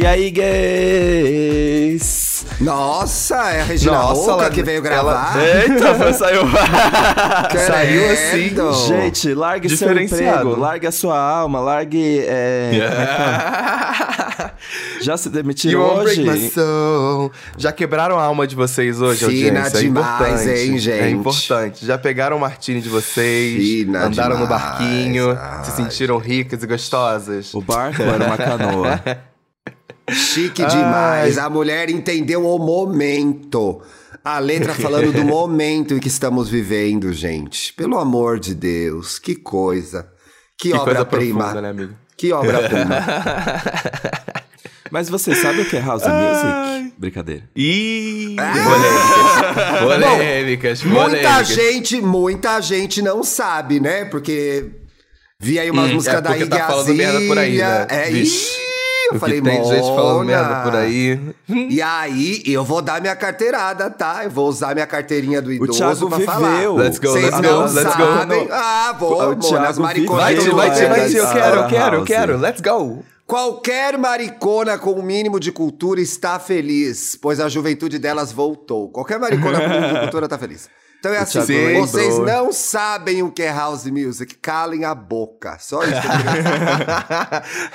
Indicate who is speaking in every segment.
Speaker 1: E aí, gays?
Speaker 2: Nossa, é a Regina
Speaker 3: Nossa,
Speaker 2: Roca
Speaker 3: ela-
Speaker 2: que veio gravar.
Speaker 1: Eita, foi- saiu.
Speaker 3: Saiu assim.
Speaker 1: Gente, largue seu emprego, largue a sua alma, largue. É, Já se demitiu
Speaker 3: You my
Speaker 1: hoje?
Speaker 3: soul. Já quebraram a alma de vocês hoje,
Speaker 2: Fina
Speaker 3: audiência? É
Speaker 2: demais,
Speaker 3: importante.
Speaker 2: hein, gente?
Speaker 3: É importante. Já pegaram o martini de vocês,
Speaker 2: Fina
Speaker 3: andaram no
Speaker 2: demais.
Speaker 3: barquinho,
Speaker 2: Ai,
Speaker 3: se sentiram ricas e gostosas.
Speaker 1: O barco era uma canoa.
Speaker 2: Chique demais. A mulher entendeu o momento. A letra falando do momento em que estamos vivendo, gente. Pelo amor de Deus, que coisa. Que,
Speaker 3: Que
Speaker 2: obra-prima.
Speaker 3: né?
Speaker 2: Que obra-prima.
Speaker 1: Mas você sabe o que é house music? Brincadeira.
Speaker 3: Ih,
Speaker 2: Ah!
Speaker 3: polêmicas. Polêmicas,
Speaker 2: muita
Speaker 3: polêmicas.
Speaker 2: gente, muita gente não sabe, né? Porque vi aí umas
Speaker 3: Hum,
Speaker 2: músicas
Speaker 3: é
Speaker 2: da Iggy
Speaker 3: tá falando merda por aí, né?
Speaker 2: É,
Speaker 3: Vixe.
Speaker 2: Eu
Speaker 3: Porque
Speaker 2: falei,
Speaker 3: tem gente falando merda por aí.
Speaker 2: E aí, eu vou dar minha carteirada, tá? Eu vou usar minha carteirinha do idoso
Speaker 1: Thiago
Speaker 2: pra
Speaker 1: viveu.
Speaker 2: falar.
Speaker 3: Let's go,
Speaker 2: Vocês
Speaker 3: let's
Speaker 2: não
Speaker 3: go, let's go.
Speaker 2: sabem. Ah, vou,
Speaker 1: O
Speaker 2: mano,
Speaker 1: Thiago
Speaker 2: as mariconas
Speaker 3: Vai,
Speaker 2: tão
Speaker 3: vai, vai,
Speaker 1: Vai,
Speaker 3: vai, eu quero, eu quero, eu quero. Let's go.
Speaker 2: Qualquer maricona com o mínimo de cultura está feliz, pois a juventude delas voltou. Qualquer maricona com o mínimo de cultura está feliz. Então é assim, vocês
Speaker 3: lembrou.
Speaker 2: não sabem o que é house music, calem a boca. Só isso. que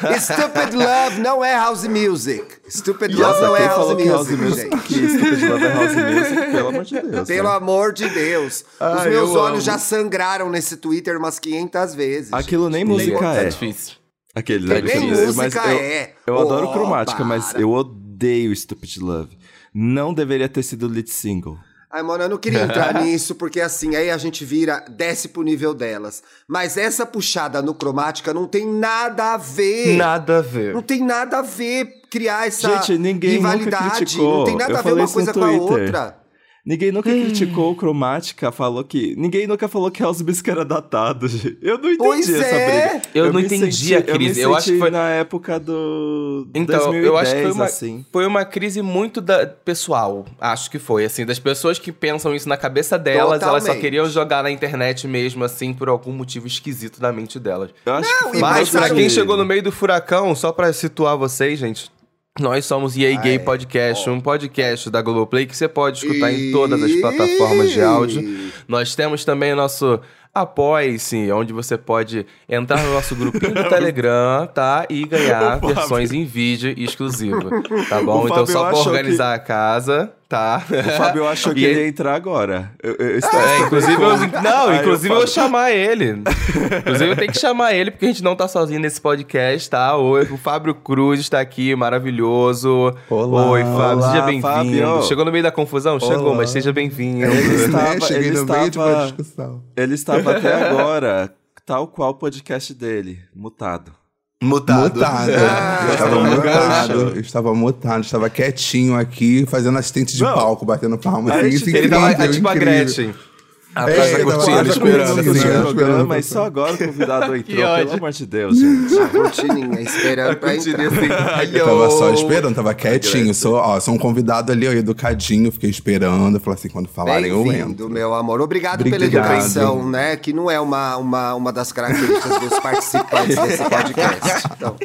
Speaker 2: eu. Stupid Love não é house music. Stupid Love não é
Speaker 1: quem
Speaker 2: house
Speaker 1: falou que house
Speaker 2: music,
Speaker 1: music?
Speaker 2: gente.
Speaker 1: Que Stupid Love é house music, pelo amor de Deus.
Speaker 2: Pelo
Speaker 1: né?
Speaker 2: amor de Deus. Os meus
Speaker 3: eu
Speaker 2: olhos
Speaker 3: amo.
Speaker 2: já sangraram nesse Twitter umas 500 vezes.
Speaker 1: Aquilo nem música
Speaker 3: Tá
Speaker 1: é.
Speaker 3: difícil.
Speaker 1: Aquele,
Speaker 2: Nem
Speaker 1: né?
Speaker 2: Música
Speaker 1: mas eu,
Speaker 2: é.
Speaker 1: Eu adoro
Speaker 2: Oh,
Speaker 1: cromática, mas
Speaker 2: para.
Speaker 1: eu odeio Stupid Love. Não deveria ter sido lead single.
Speaker 2: Ai, mano, eu não queria entrar nisso, porque assim, aí a gente vira, desce pro nível delas. Mas essa puxada no cromática não tem nada a ver.
Speaker 3: Nada a ver.
Speaker 2: Não tem nada a ver criar essa
Speaker 1: Gente, ninguém nunca
Speaker 2: rivalidade.
Speaker 1: criticou.
Speaker 2: Não tem nada
Speaker 1: Eu
Speaker 2: a ver uma coisa com a outra.
Speaker 1: Ninguém nunca criticou o cromática, falou que. Ninguém nunca falou que Music era datado. gente. Eu não entendi
Speaker 2: Pois
Speaker 1: essa
Speaker 2: é.
Speaker 1: briga.
Speaker 3: Eu não
Speaker 1: me
Speaker 3: entendi
Speaker 1: senti-
Speaker 3: a
Speaker 1: Eu, me
Speaker 3: crise. Eu acho que foi-
Speaker 1: na época do.
Speaker 3: Então,
Speaker 1: 2010,
Speaker 3: eu acho que foi uma,
Speaker 1: assim.
Speaker 3: foi uma crise muito da, pessoal. Acho que foi, assim, das pessoas que pensam isso na cabeça delas, elas só
Speaker 2: Totalmente.
Speaker 3: queriam jogar na internet mesmo, assim, por algum motivo esquisito da mente delas.
Speaker 1: Eu acho que foi
Speaker 3: Mas, pra quem chegou no meio do furacão, só pra situar vocês, gente. Nós somos EA Gay Podcast, um podcast da Globoplay que você pode escutar em todas as plataformas de áudio. Nós temos também o nosso Apoie-se, onde você pode entrar no nosso grupinho do Telegram, tá? E ganhar
Speaker 1: Fábio.
Speaker 3: versões em vídeo exclusivo, tá bom? Então só pra organizar a casa, tá?
Speaker 1: O Fábio achou que
Speaker 3: E
Speaker 1: ele
Speaker 3: ele-
Speaker 1: ia entrar agora. Eu, eu estava
Speaker 3: É, inclusive eu, não,
Speaker 1: Aí
Speaker 3: inclusive eu vou chamar ele. Inclusive eu tenho que chamar ele porque a gente não tá sozinho nesse podcast, tá? Oi, o Fábio Cruz está aqui, maravilhoso.
Speaker 4: Olá.
Speaker 3: Oi, Fábio,
Speaker 1: Olá,
Speaker 3: seja bem-vindo. Chegou no meio da confusão? Chegou,
Speaker 4: Olá.
Speaker 3: mas seja bem-vindo.
Speaker 1: Ele estava-?
Speaker 4: Cheguei
Speaker 1: ele
Speaker 4: no meio de uma
Speaker 1: estava-
Speaker 4: discussão.
Speaker 1: Ele estava até agora, tal qual o podcast dele, mutado.
Speaker 3: Mutado.
Speaker 4: Mutado.
Speaker 2: Ah,
Speaker 4: eu estava
Speaker 1: tá
Speaker 4: mutado. Eu estava mutado. Estava quietinho aqui, fazendo assistente de
Speaker 1: Não.
Speaker 4: palco, batendo palma. Assim, isso
Speaker 3: Ele tava é tipo a
Speaker 4: incrível.
Speaker 3: Gretchen. Atrás
Speaker 4: É,
Speaker 3: da cortina, esperando.
Speaker 1: programa,
Speaker 4: esperando.
Speaker 1: mas só agora o convidado entrou, pelo amor de Deus, gente.
Speaker 2: A cortininha esperando pra entrar.
Speaker 3: assim.
Speaker 4: Eu tava só esperando, tava quietinho. Sou, ó, sou um convidado ali, ó, educadinho, fiquei esperando. Falei assim, quando falarem, eu entro.
Speaker 2: meu amor. Obrigado, pela
Speaker 4: Obrigado.
Speaker 2: educação, né? Que não é uma, uma, uma das características dos participantes desse podcast. Então,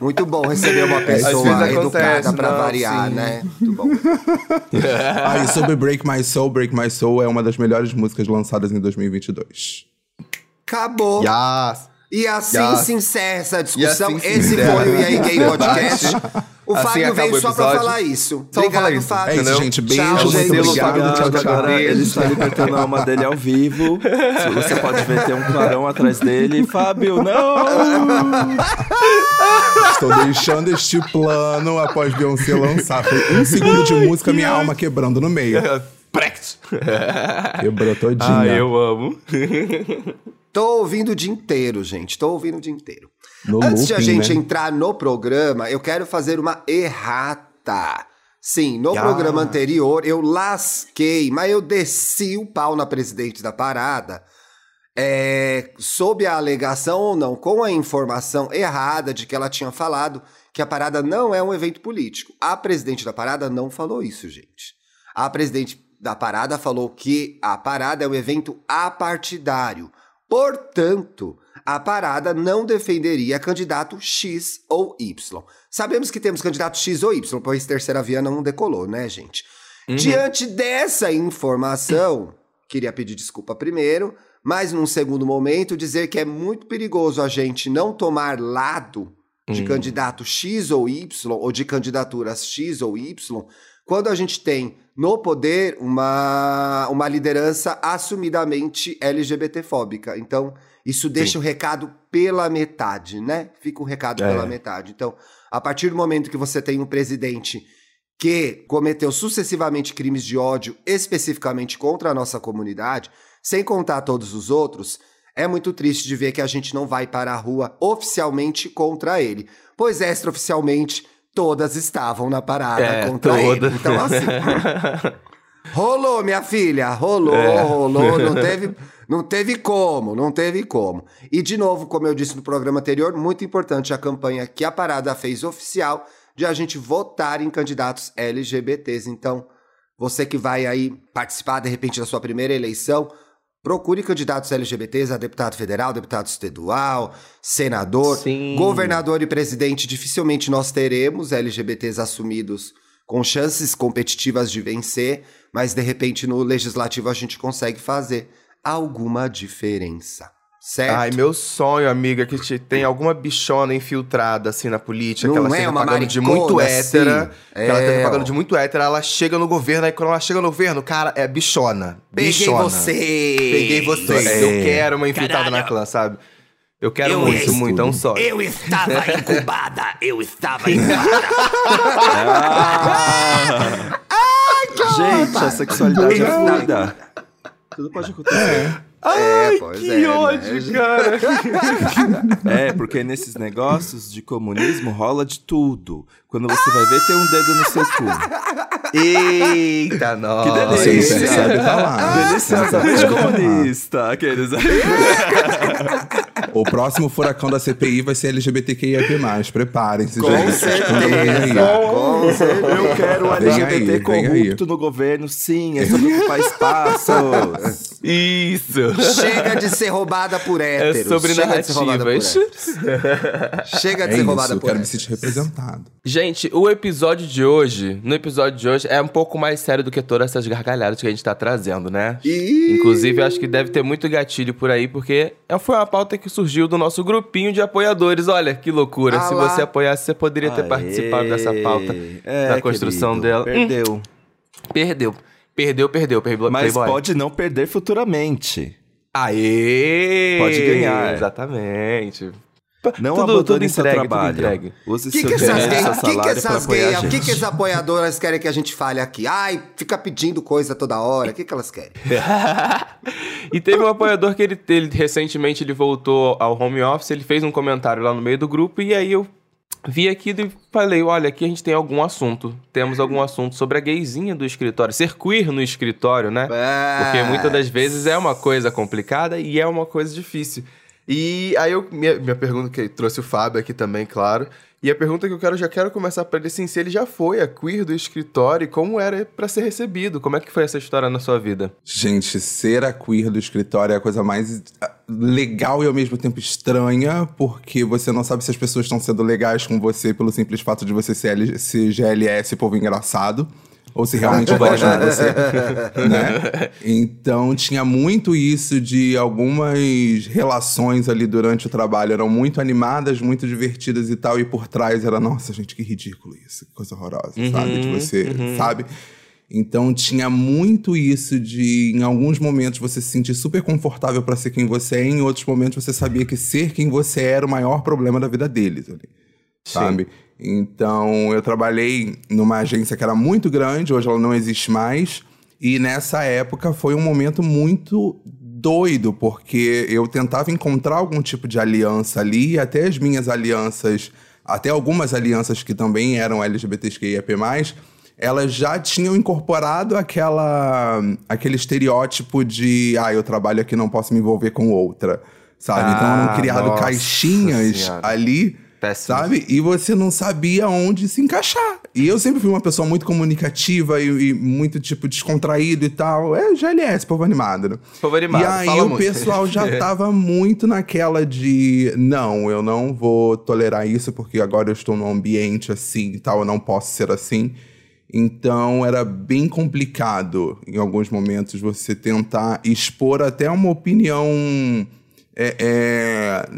Speaker 2: muito bom receber uma pessoa
Speaker 3: vezes
Speaker 2: educada
Speaker 3: não,
Speaker 2: variar,
Speaker 3: sim.
Speaker 2: né? Muito bom.
Speaker 4: Ah, e sobre Break My Soul, Break My Soul é uma das melhores músicas lançadas em 2022.
Speaker 2: Acabou.
Speaker 3: Yes.
Speaker 2: E assim
Speaker 3: Ya.
Speaker 2: se encerra essa discussão.
Speaker 3: Assim se
Speaker 2: Esse foi o EA Gay Podcast. O
Speaker 3: Assim
Speaker 2: Fábio veio só pra falar isso.
Speaker 3: Só pra falar
Speaker 2: Obrigado,
Speaker 3: isso.
Speaker 2: Fábio.
Speaker 4: É isso,
Speaker 3: Entendeu?
Speaker 4: gente. Beijo,
Speaker 2: Tchau, gente.
Speaker 4: Obrigado.
Speaker 1: pagado,
Speaker 4: Tchau, tchau.
Speaker 1: agora ele está libertando a alma dele ao vivo. Você pode ver, tem um clarão atrás dele. Fábio, não!
Speaker 4: Estou deixando este plano após Beyoncé lançar. Foi um segundo de música, minha alma quebrando no meio. Quebrou todinha.
Speaker 3: Ah, eu amo.
Speaker 2: Tô ouvindo o dia inteiro, gente. Tô ouvindo o dia inteiro.
Speaker 4: No
Speaker 2: Antes de a
Speaker 4: looping,
Speaker 2: gente
Speaker 4: né?
Speaker 2: entrar no programa, eu quero fazer uma errata. Sim, no
Speaker 3: Ah.
Speaker 2: programa anterior eu lasquei, mas eu desci o pau na presidente da parada. É, sob a alegação ou não, com a informação errada de que ela tinha falado que a parada não é um evento político. A presidente da parada não falou isso, gente. A presidente da parada falou que a parada é um evento apartidário. Portanto, a parada não defenderia candidato X ou Y. Sabemos que temos candidato X ou Y, pois terceira via não decolou, né, gente? Uhum. Diante dessa informação, queria pedir desculpa primeiro, mas num segundo momento dizer que é muito perigoso a gente não tomar lado de uhum. candidato X ou Y, ou de candidaturas X ou Y, quando a gente tem no poder uma, uma liderança assumidamente LGBTfóbica. Então, isso deixa Sim. o recado pela metade, né? Fica o recado é. pela metade. Então, a partir do momento que você tem um presidente que cometeu sucessivamente crimes de ódio, especificamente contra a nossa comunidade, sem contar todos os outros, é muito triste de ver que a gente não vai para a rua oficialmente contra ele, pois extraoficialmente todas estavam na parada é, contra todas. ele. Então, assim. rolou, minha filha, rolou, é. rolou, não teve. Não teve como, não teve como. E, de novo, como eu disse no programa anterior, muito importante a campanha que a Parada fez oficial de a gente votar em candidatos LGBTs. Então, você que vai aí participar, de repente, da sua primeira eleição, procure candidatos LGBTs a deputado federal, deputado estadual, senador, Sim. governador e presidente. Dificilmente nós teremos LGBTs assumidos com chances competitivas de vencer, mas de repente no legislativo a gente consegue fazer alguma diferença. Certo?
Speaker 3: Ai, meu sonho, amiga, que te, tem alguma bichona infiltrada assim na política, Não que ela é esteja pagando de muito hétera. Assim. Que é. ela esteja pagando de muito hétera, ela chega no governo, aí quando ela chega no governo, cara, é bichona.
Speaker 2: Peguei
Speaker 3: bichona.
Speaker 2: você!
Speaker 3: Peguei você! É. Eu quero uma infiltrada Caralho. na clã, sabe? Eu quero eu muito, muito, é um só.
Speaker 2: Eu estava incubada, eu estava incubada.
Speaker 1: ah. Gente, a sexualidade é fluida. Tudo pode acontecer. É.
Speaker 3: Ai, é, que é, ódio, né? cara.
Speaker 1: é, porque nesses negócios de comunismo rola de tudo. Quando você vai ver, tem um dedo no seu cu.
Speaker 3: Eita, nossa.
Speaker 1: Que delícia. Você sabe falar. Deliciosamente comunista, aqueles
Speaker 4: O próximo furacão da CPI vai ser LGBTQIAP+. Preparem-se,
Speaker 2: com gente. Certeza, com certeza.
Speaker 1: Eu quero LGBT aí, corrupto no governo, sim. É sobre ocupar espaços.
Speaker 3: Isso.
Speaker 2: Chega de ser roubada por héteros.
Speaker 3: É sobre
Speaker 2: Chega
Speaker 3: narrativas.
Speaker 2: Chega de ser roubada
Speaker 4: isso,
Speaker 2: por
Speaker 4: eu quero me sentir representado.
Speaker 3: Gente, o episódio de hoje, no episódio de hoje, é um pouco mais sério do que todas essas gargalhadas que a gente tá trazendo, né? Inclusive, acho que deve ter muito gatilho por aí, porque é, foi uma pauta que surgiu do nosso grupinho de apoiadores. Olha que loucura. Ah Se você apoiasse, você poderia ter Aê. participado dessa pauta, é, da construção
Speaker 1: querido,
Speaker 3: dela.
Speaker 1: Perdeu.
Speaker 3: Hum, perdeu. Perdeu, perdeu, perdeu.
Speaker 1: Mas Playboy. pode não perder futuramente.
Speaker 3: Aê!
Speaker 1: Pode ganhar.
Speaker 3: Exatamente.
Speaker 1: Não tudo, abandone seu trabalho.
Speaker 2: Use que seu que dinheiro, seu salário que essas gay, O que, que as apoiadoras querem que a gente fale aqui? Ai, fica pedindo coisa toda hora. O que, que elas querem?
Speaker 3: e teve um apoiador que ele, ele recentemente ele voltou ao home office, ele fez um comentário lá no meio do grupo e aí eu vi aqui e falei, olha, aqui a gente tem algum assunto. Temos algum assunto sobre a gayzinha do escritório. Ser queer no escritório, né? É. Porque muitas das vezes é uma coisa complicada e é uma coisa difícil. E aí eu minha, minha pergunta que trouxe o Fábio aqui também, claro. E a pergunta que eu quero já quero começar para ele assim, se ele já foi a queer do escritório e como era para ser recebido, como é que foi essa história na sua vida?
Speaker 4: Gente, ser a queer do escritório é a coisa mais ah, legal e ao mesmo tempo estranha, porque você não sabe se as pessoas estão sendo legais com você pelo simples fato de você ser, ser GLS, povo engraçado ou se realmente gosta de você, né? Então tinha muito isso de algumas relações ali durante o trabalho eram muito animadas, muito divertidas e tal, e por trás era, nossa, gente, que ridículo isso, que coisa horrorosa, uhum, sabe? De você, uhum. sabe? Então tinha muito isso de, em alguns momentos, você se sentir super confortável para ser quem você é, em outros momentos você sabia que ser quem você era o maior problema da vida deles ali. Sabe? Então, eu trabalhei numa agência que era muito grande, hoje ela não existe mais. E nessa época foi um momento muito doido, porque eu tentava encontrar algum tipo de aliança ali, e até as minhas alianças, até algumas alianças que também eram LGBTQIAP+, elas já tinham incorporado aquela, aquele estereótipo de ah, eu trabalho aqui, não posso me envolver com outra, sabe? Ah, então eram criado caixinhas senhora. ali
Speaker 3: Péssimo.
Speaker 4: Sabe? E você não sabia onde se encaixar. E eu sempre fui uma pessoa muito comunicativa e, e muito, tipo, descontraído e tal. É GLS, povo animado, né?
Speaker 3: Povo animado,
Speaker 4: E aí o
Speaker 3: muito.
Speaker 4: pessoal já tava muito naquela de não, eu não vou tolerar isso porque agora eu estou num ambiente assim e tal, eu não posso ser assim. Então era bem complicado em alguns momentos você tentar expor até uma opinião é, é,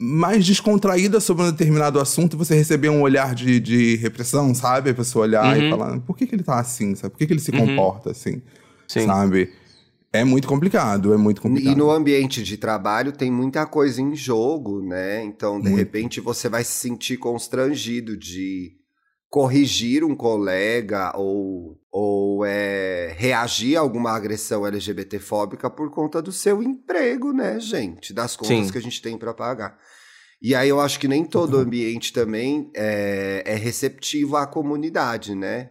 Speaker 4: mais descontraída sobre um determinado assunto e você receber um olhar de, de repressão, sabe? A pessoa olhar e falar, por que, que ele tá assim, sabe? Por que, que ele se comporta assim,
Speaker 3: Sim.
Speaker 4: sabe? É muito complicado, é muito complicado.
Speaker 2: E no ambiente de trabalho tem muita coisa em jogo, né? Então, de repente, você vai se sentir constrangido de corrigir um colega ou, ou é, reagir a alguma agressão LGBTfóbica por conta do seu emprego, né, gente? Das contas
Speaker 3: Sim.
Speaker 2: que a gente tem para pagar. E aí eu acho que nem todo ambiente também é, é receptivo à comunidade, né?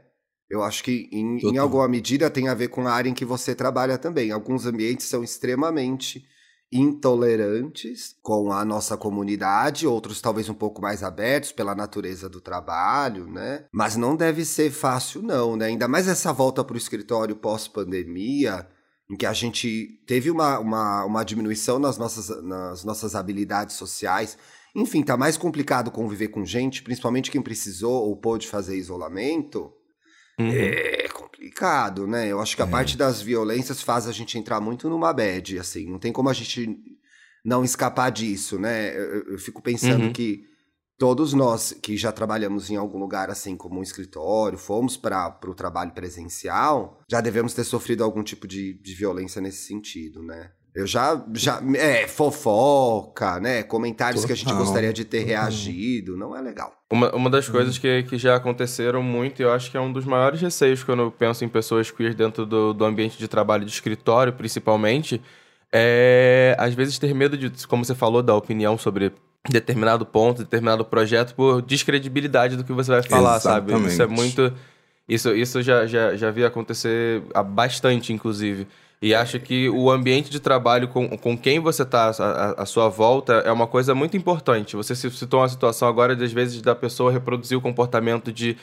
Speaker 2: Eu acho que em, em alguma medida tem a ver com a área em que você trabalha também. Alguns ambientes são extremamente intolerantes com a nossa comunidade, outros talvez um pouco mais abertos pela natureza do trabalho, né? Mas não deve ser fácil, não, né? Ainda mais essa volta para o escritório pós-pandemia, em que a gente teve uma, uma, uma diminuição nas nossas, nas nossas habilidades sociais. Enfim, tá mais complicado conviver com gente, principalmente quem precisou ou pôde fazer isolamento.
Speaker 3: Uhum.
Speaker 2: É complicado, né? Eu acho que a parte das violências faz a gente entrar muito numa bad, assim. Não tem como a gente não escapar disso, né? Eu, eu- eu fico pensando
Speaker 3: Uhum.
Speaker 2: que todos nós que já trabalhamos em algum lugar, assim, como um escritório, fomos para o trabalho presencial, já devemos ter sofrido algum tipo de, de violência nesse sentido, né? Eu já, já, é, fofoca, né? Comentários que a gente
Speaker 4: Total,
Speaker 2: gostaria de ter
Speaker 4: total.
Speaker 2: reagido, não é legal.
Speaker 3: Uma, uma das coisas que, que já aconteceram muito, e eu acho que é um dos maiores receios quando eu penso em pessoas queer dentro do, do ambiente de trabalho de escritório, principalmente, é às vezes ter medo de, como você falou, da opinião sobre determinado ponto, determinado projeto, por descredibilidade do que você vai falar, sabe? Isso é
Speaker 4: Exatamente.
Speaker 3: muito. Isso, isso já, já, já vi acontecer bastante, inclusive. E acho que o ambiente de trabalho com, com quem você está à, à sua volta é uma coisa muito importante. Você se citou uma situação agora, de, às vezes, da pessoa reproduzir o comportamento de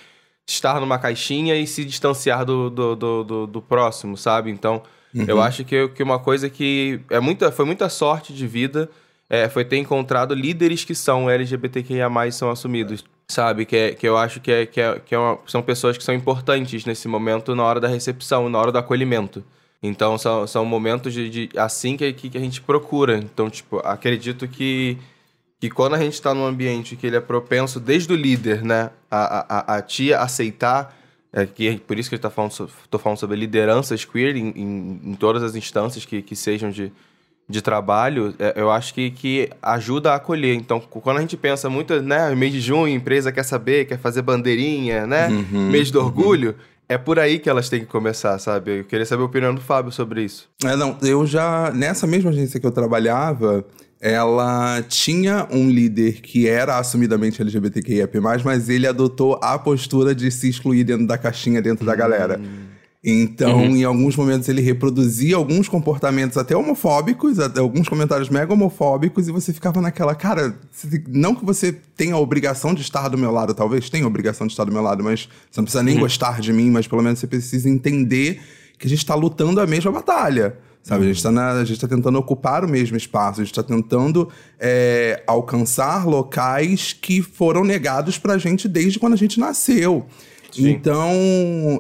Speaker 3: estar numa caixinha e se distanciar do, do, do, do- do próximo, sabe? Então, eu acho que, que uma coisa que é muita, foi muita sorte de vida é, foi ter encontrado líderes que são LGBTQIA+, são assumidos, sabe? Que, é, que eu acho que, é, que, é, que é uma- são pessoas que são importantes nesse momento na hora da recepção, na hora do acolhimento. Então, são, são momentos de, de- assim que, que a gente procura. Então, tipo, acredito que, que quando a gente está num ambiente que ele é propenso, desde o líder, né, a, a, a te aceitar, é, que por isso que eu tô falando, so- falando sobre lideranças queer em, em, em todas as instâncias que, que sejam de, de trabalho, é, eu acho que, que ajuda a acolher. Então, quando a gente pensa muito, né, mês de junho, a empresa quer saber, quer fazer bandeirinha, né, mês do orgulho, é por aí que elas têm que começar, sabe? Eu queria saber a opinião do Fábio sobre isso.
Speaker 4: É, não, eu já. Nessa mesma agência que eu trabalhava, ela tinha um líder que era assumidamente LGBTQIAP+, mas ele adotou a postura de se excluir dentro da caixinha, dentro da galera. Então, em alguns momentos, ele reproduzia alguns comportamentos até homofóbicos, até alguns comentários mega homofóbicos, e você ficava naquela, cara, não que você tenha a obrigação de estar do meu lado, talvez tenha a obrigação de estar do meu lado, mas você não precisa nem gostar de mim, mas pelo menos você precisa entender que a gente está lutando a mesma batalha. Sabe, a gente está tentando ocupar o mesmo espaço, a gente está tentando é, alcançar locais que foram negados pra gente desde quando a gente nasceu. Então,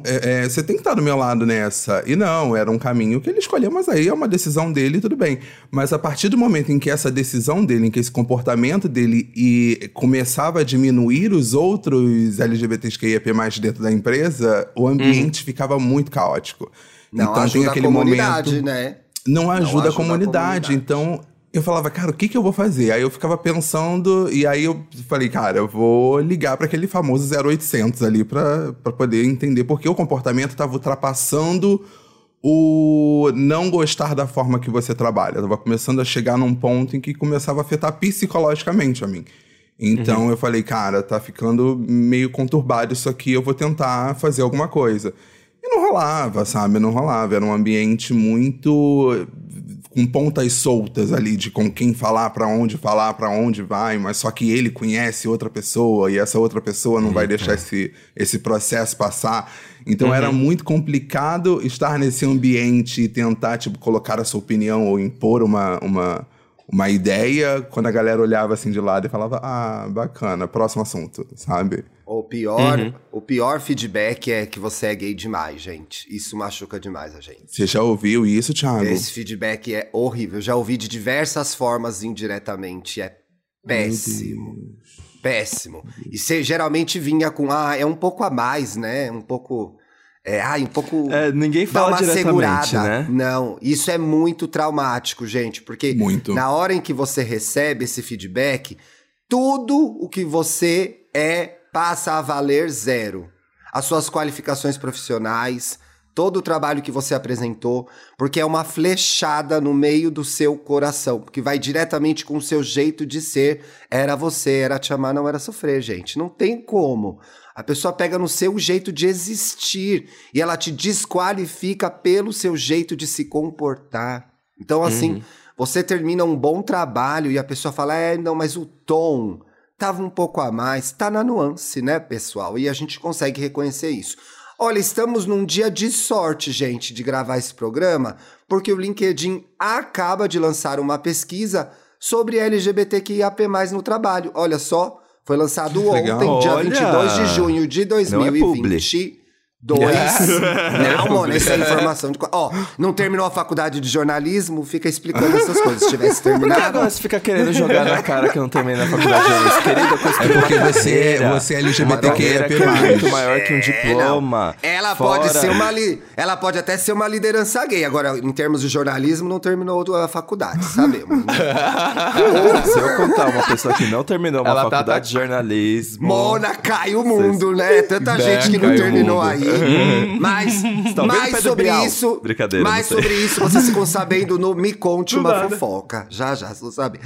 Speaker 4: é, é, você tem que estar do meu lado nessa. E não, era um caminho que ele escolheu, mas aí é uma decisão dele, tudo bem. Mas a partir do momento em que essa decisão dele, em que esse comportamento dele e começava a diminuir os outros LGBTQIAP+, dentro da empresa, o ambiente ficava muito caótico.
Speaker 2: Não
Speaker 4: então tem
Speaker 2: ajuda
Speaker 4: aquele
Speaker 2: a comunidade,
Speaker 4: momento
Speaker 2: né?
Speaker 4: não ajuda,
Speaker 2: ajuda
Speaker 4: a
Speaker 2: a
Speaker 4: comunidade.
Speaker 2: comunidade.
Speaker 4: Então, eu falava, cara, o que, que eu vou fazer? Aí eu ficava pensando, e aí eu falei, cara, eu vou ligar para aquele famoso 0800 ali para poder entender porque o comportamento estava ultrapassando o não gostar da forma que você trabalha. Tava começando a chegar num ponto em que começava a afetar psicologicamente a mim. Então eu falei, cara, tá ficando meio conturbado isso aqui, eu vou tentar fazer alguma coisa. E não rolava, sabe? Não rolava. Era um ambiente muito. Com pontas soltas ali de com quem falar, para onde falar, para onde vai, mas só que ele conhece outra pessoa e essa outra pessoa não vai deixar esse, esse processo passar. Então era muito complicado estar nesse ambiente e tentar tipo colocar a sua opinião ou impor uma, uma uma ideia quando a galera olhava assim de lado e falava: "Ah, bacana, próximo assunto", sabe?
Speaker 2: O pior, o pior feedback é que você é gay demais, gente. Isso machuca demais a gente.
Speaker 4: Você já ouviu isso, Thiago?
Speaker 2: Esse feedback é horrível. Já ouvi de diversas formas indiretamente. É péssimo. Péssimo. E você geralmente vinha com, ah, é um pouco a mais, né? Um pouco. É, ai, um pouco.
Speaker 1: É, ninguém
Speaker 2: dá
Speaker 1: fala
Speaker 2: uma
Speaker 1: diretamente,
Speaker 2: segurada.
Speaker 1: né?
Speaker 2: Não, isso é muito traumático, gente, porque
Speaker 4: Muito.
Speaker 2: na hora em que você recebe esse feedback, tudo o que você é passa a valer zero. As suas qualificações profissionais, todo o trabalho que você apresentou, porque é uma flechada no meio do seu coração, que vai diretamente com o seu jeito de ser. Era você, era te amar, não era sofrer, gente. Não tem como. A pessoa pega no seu jeito de existir e ela te desqualifica pelo seu jeito de se comportar. Então, assim, você termina um bom trabalho e a pessoa fala: é, não, mas o tom tava um pouco a mais. Tá na nuance, né, pessoal? E a gente consegue reconhecer isso. Olha, estamos num dia de sorte, gente, de gravar esse programa, porque o LinkedIn acaba de lançar uma pesquisa sobre LGBTQIAP+, no trabalho. Olha só, foi lançado ontem, dia
Speaker 1: Olha,
Speaker 2: 22 de junho de
Speaker 1: 2020.
Speaker 2: Dois. não, mano, essa é informação de. Ó, não terminou a faculdade de jornalismo, fica explicando essas coisas. Se tivesse terminado.
Speaker 1: Por que agora você fica querendo jogar na cara que eu não terminei na faculdade de jornalismo?
Speaker 4: É porque você, você é
Speaker 1: LGBTQIAP+. É muito maior que um é, diploma.
Speaker 2: É, ela
Speaker 1: Fora.
Speaker 2: pode ser uma. Li... Ela pode até ser uma liderança gay. Agora, em termos de jornalismo, não terminou a faculdade, sabemos. Né?
Speaker 1: Se eu contar uma pessoa que não terminou uma
Speaker 3: ela tá
Speaker 1: faculdade
Speaker 3: tá, tá...
Speaker 1: de jornalismo.
Speaker 2: Mona, cai o mundo, né? Tanta
Speaker 3: Bem,
Speaker 2: gente que não terminou aí. Mas,
Speaker 1: Tá vendo,
Speaker 2: mais
Speaker 1: Pedro
Speaker 2: sobre
Speaker 1: Bial?
Speaker 2: isso.
Speaker 1: Brincadeira,
Speaker 2: Mais sobre isso você ficou sabendo no Me Conte
Speaker 3: Do
Speaker 2: uma
Speaker 3: nada.
Speaker 2: fofoca. Já, já, você sabe.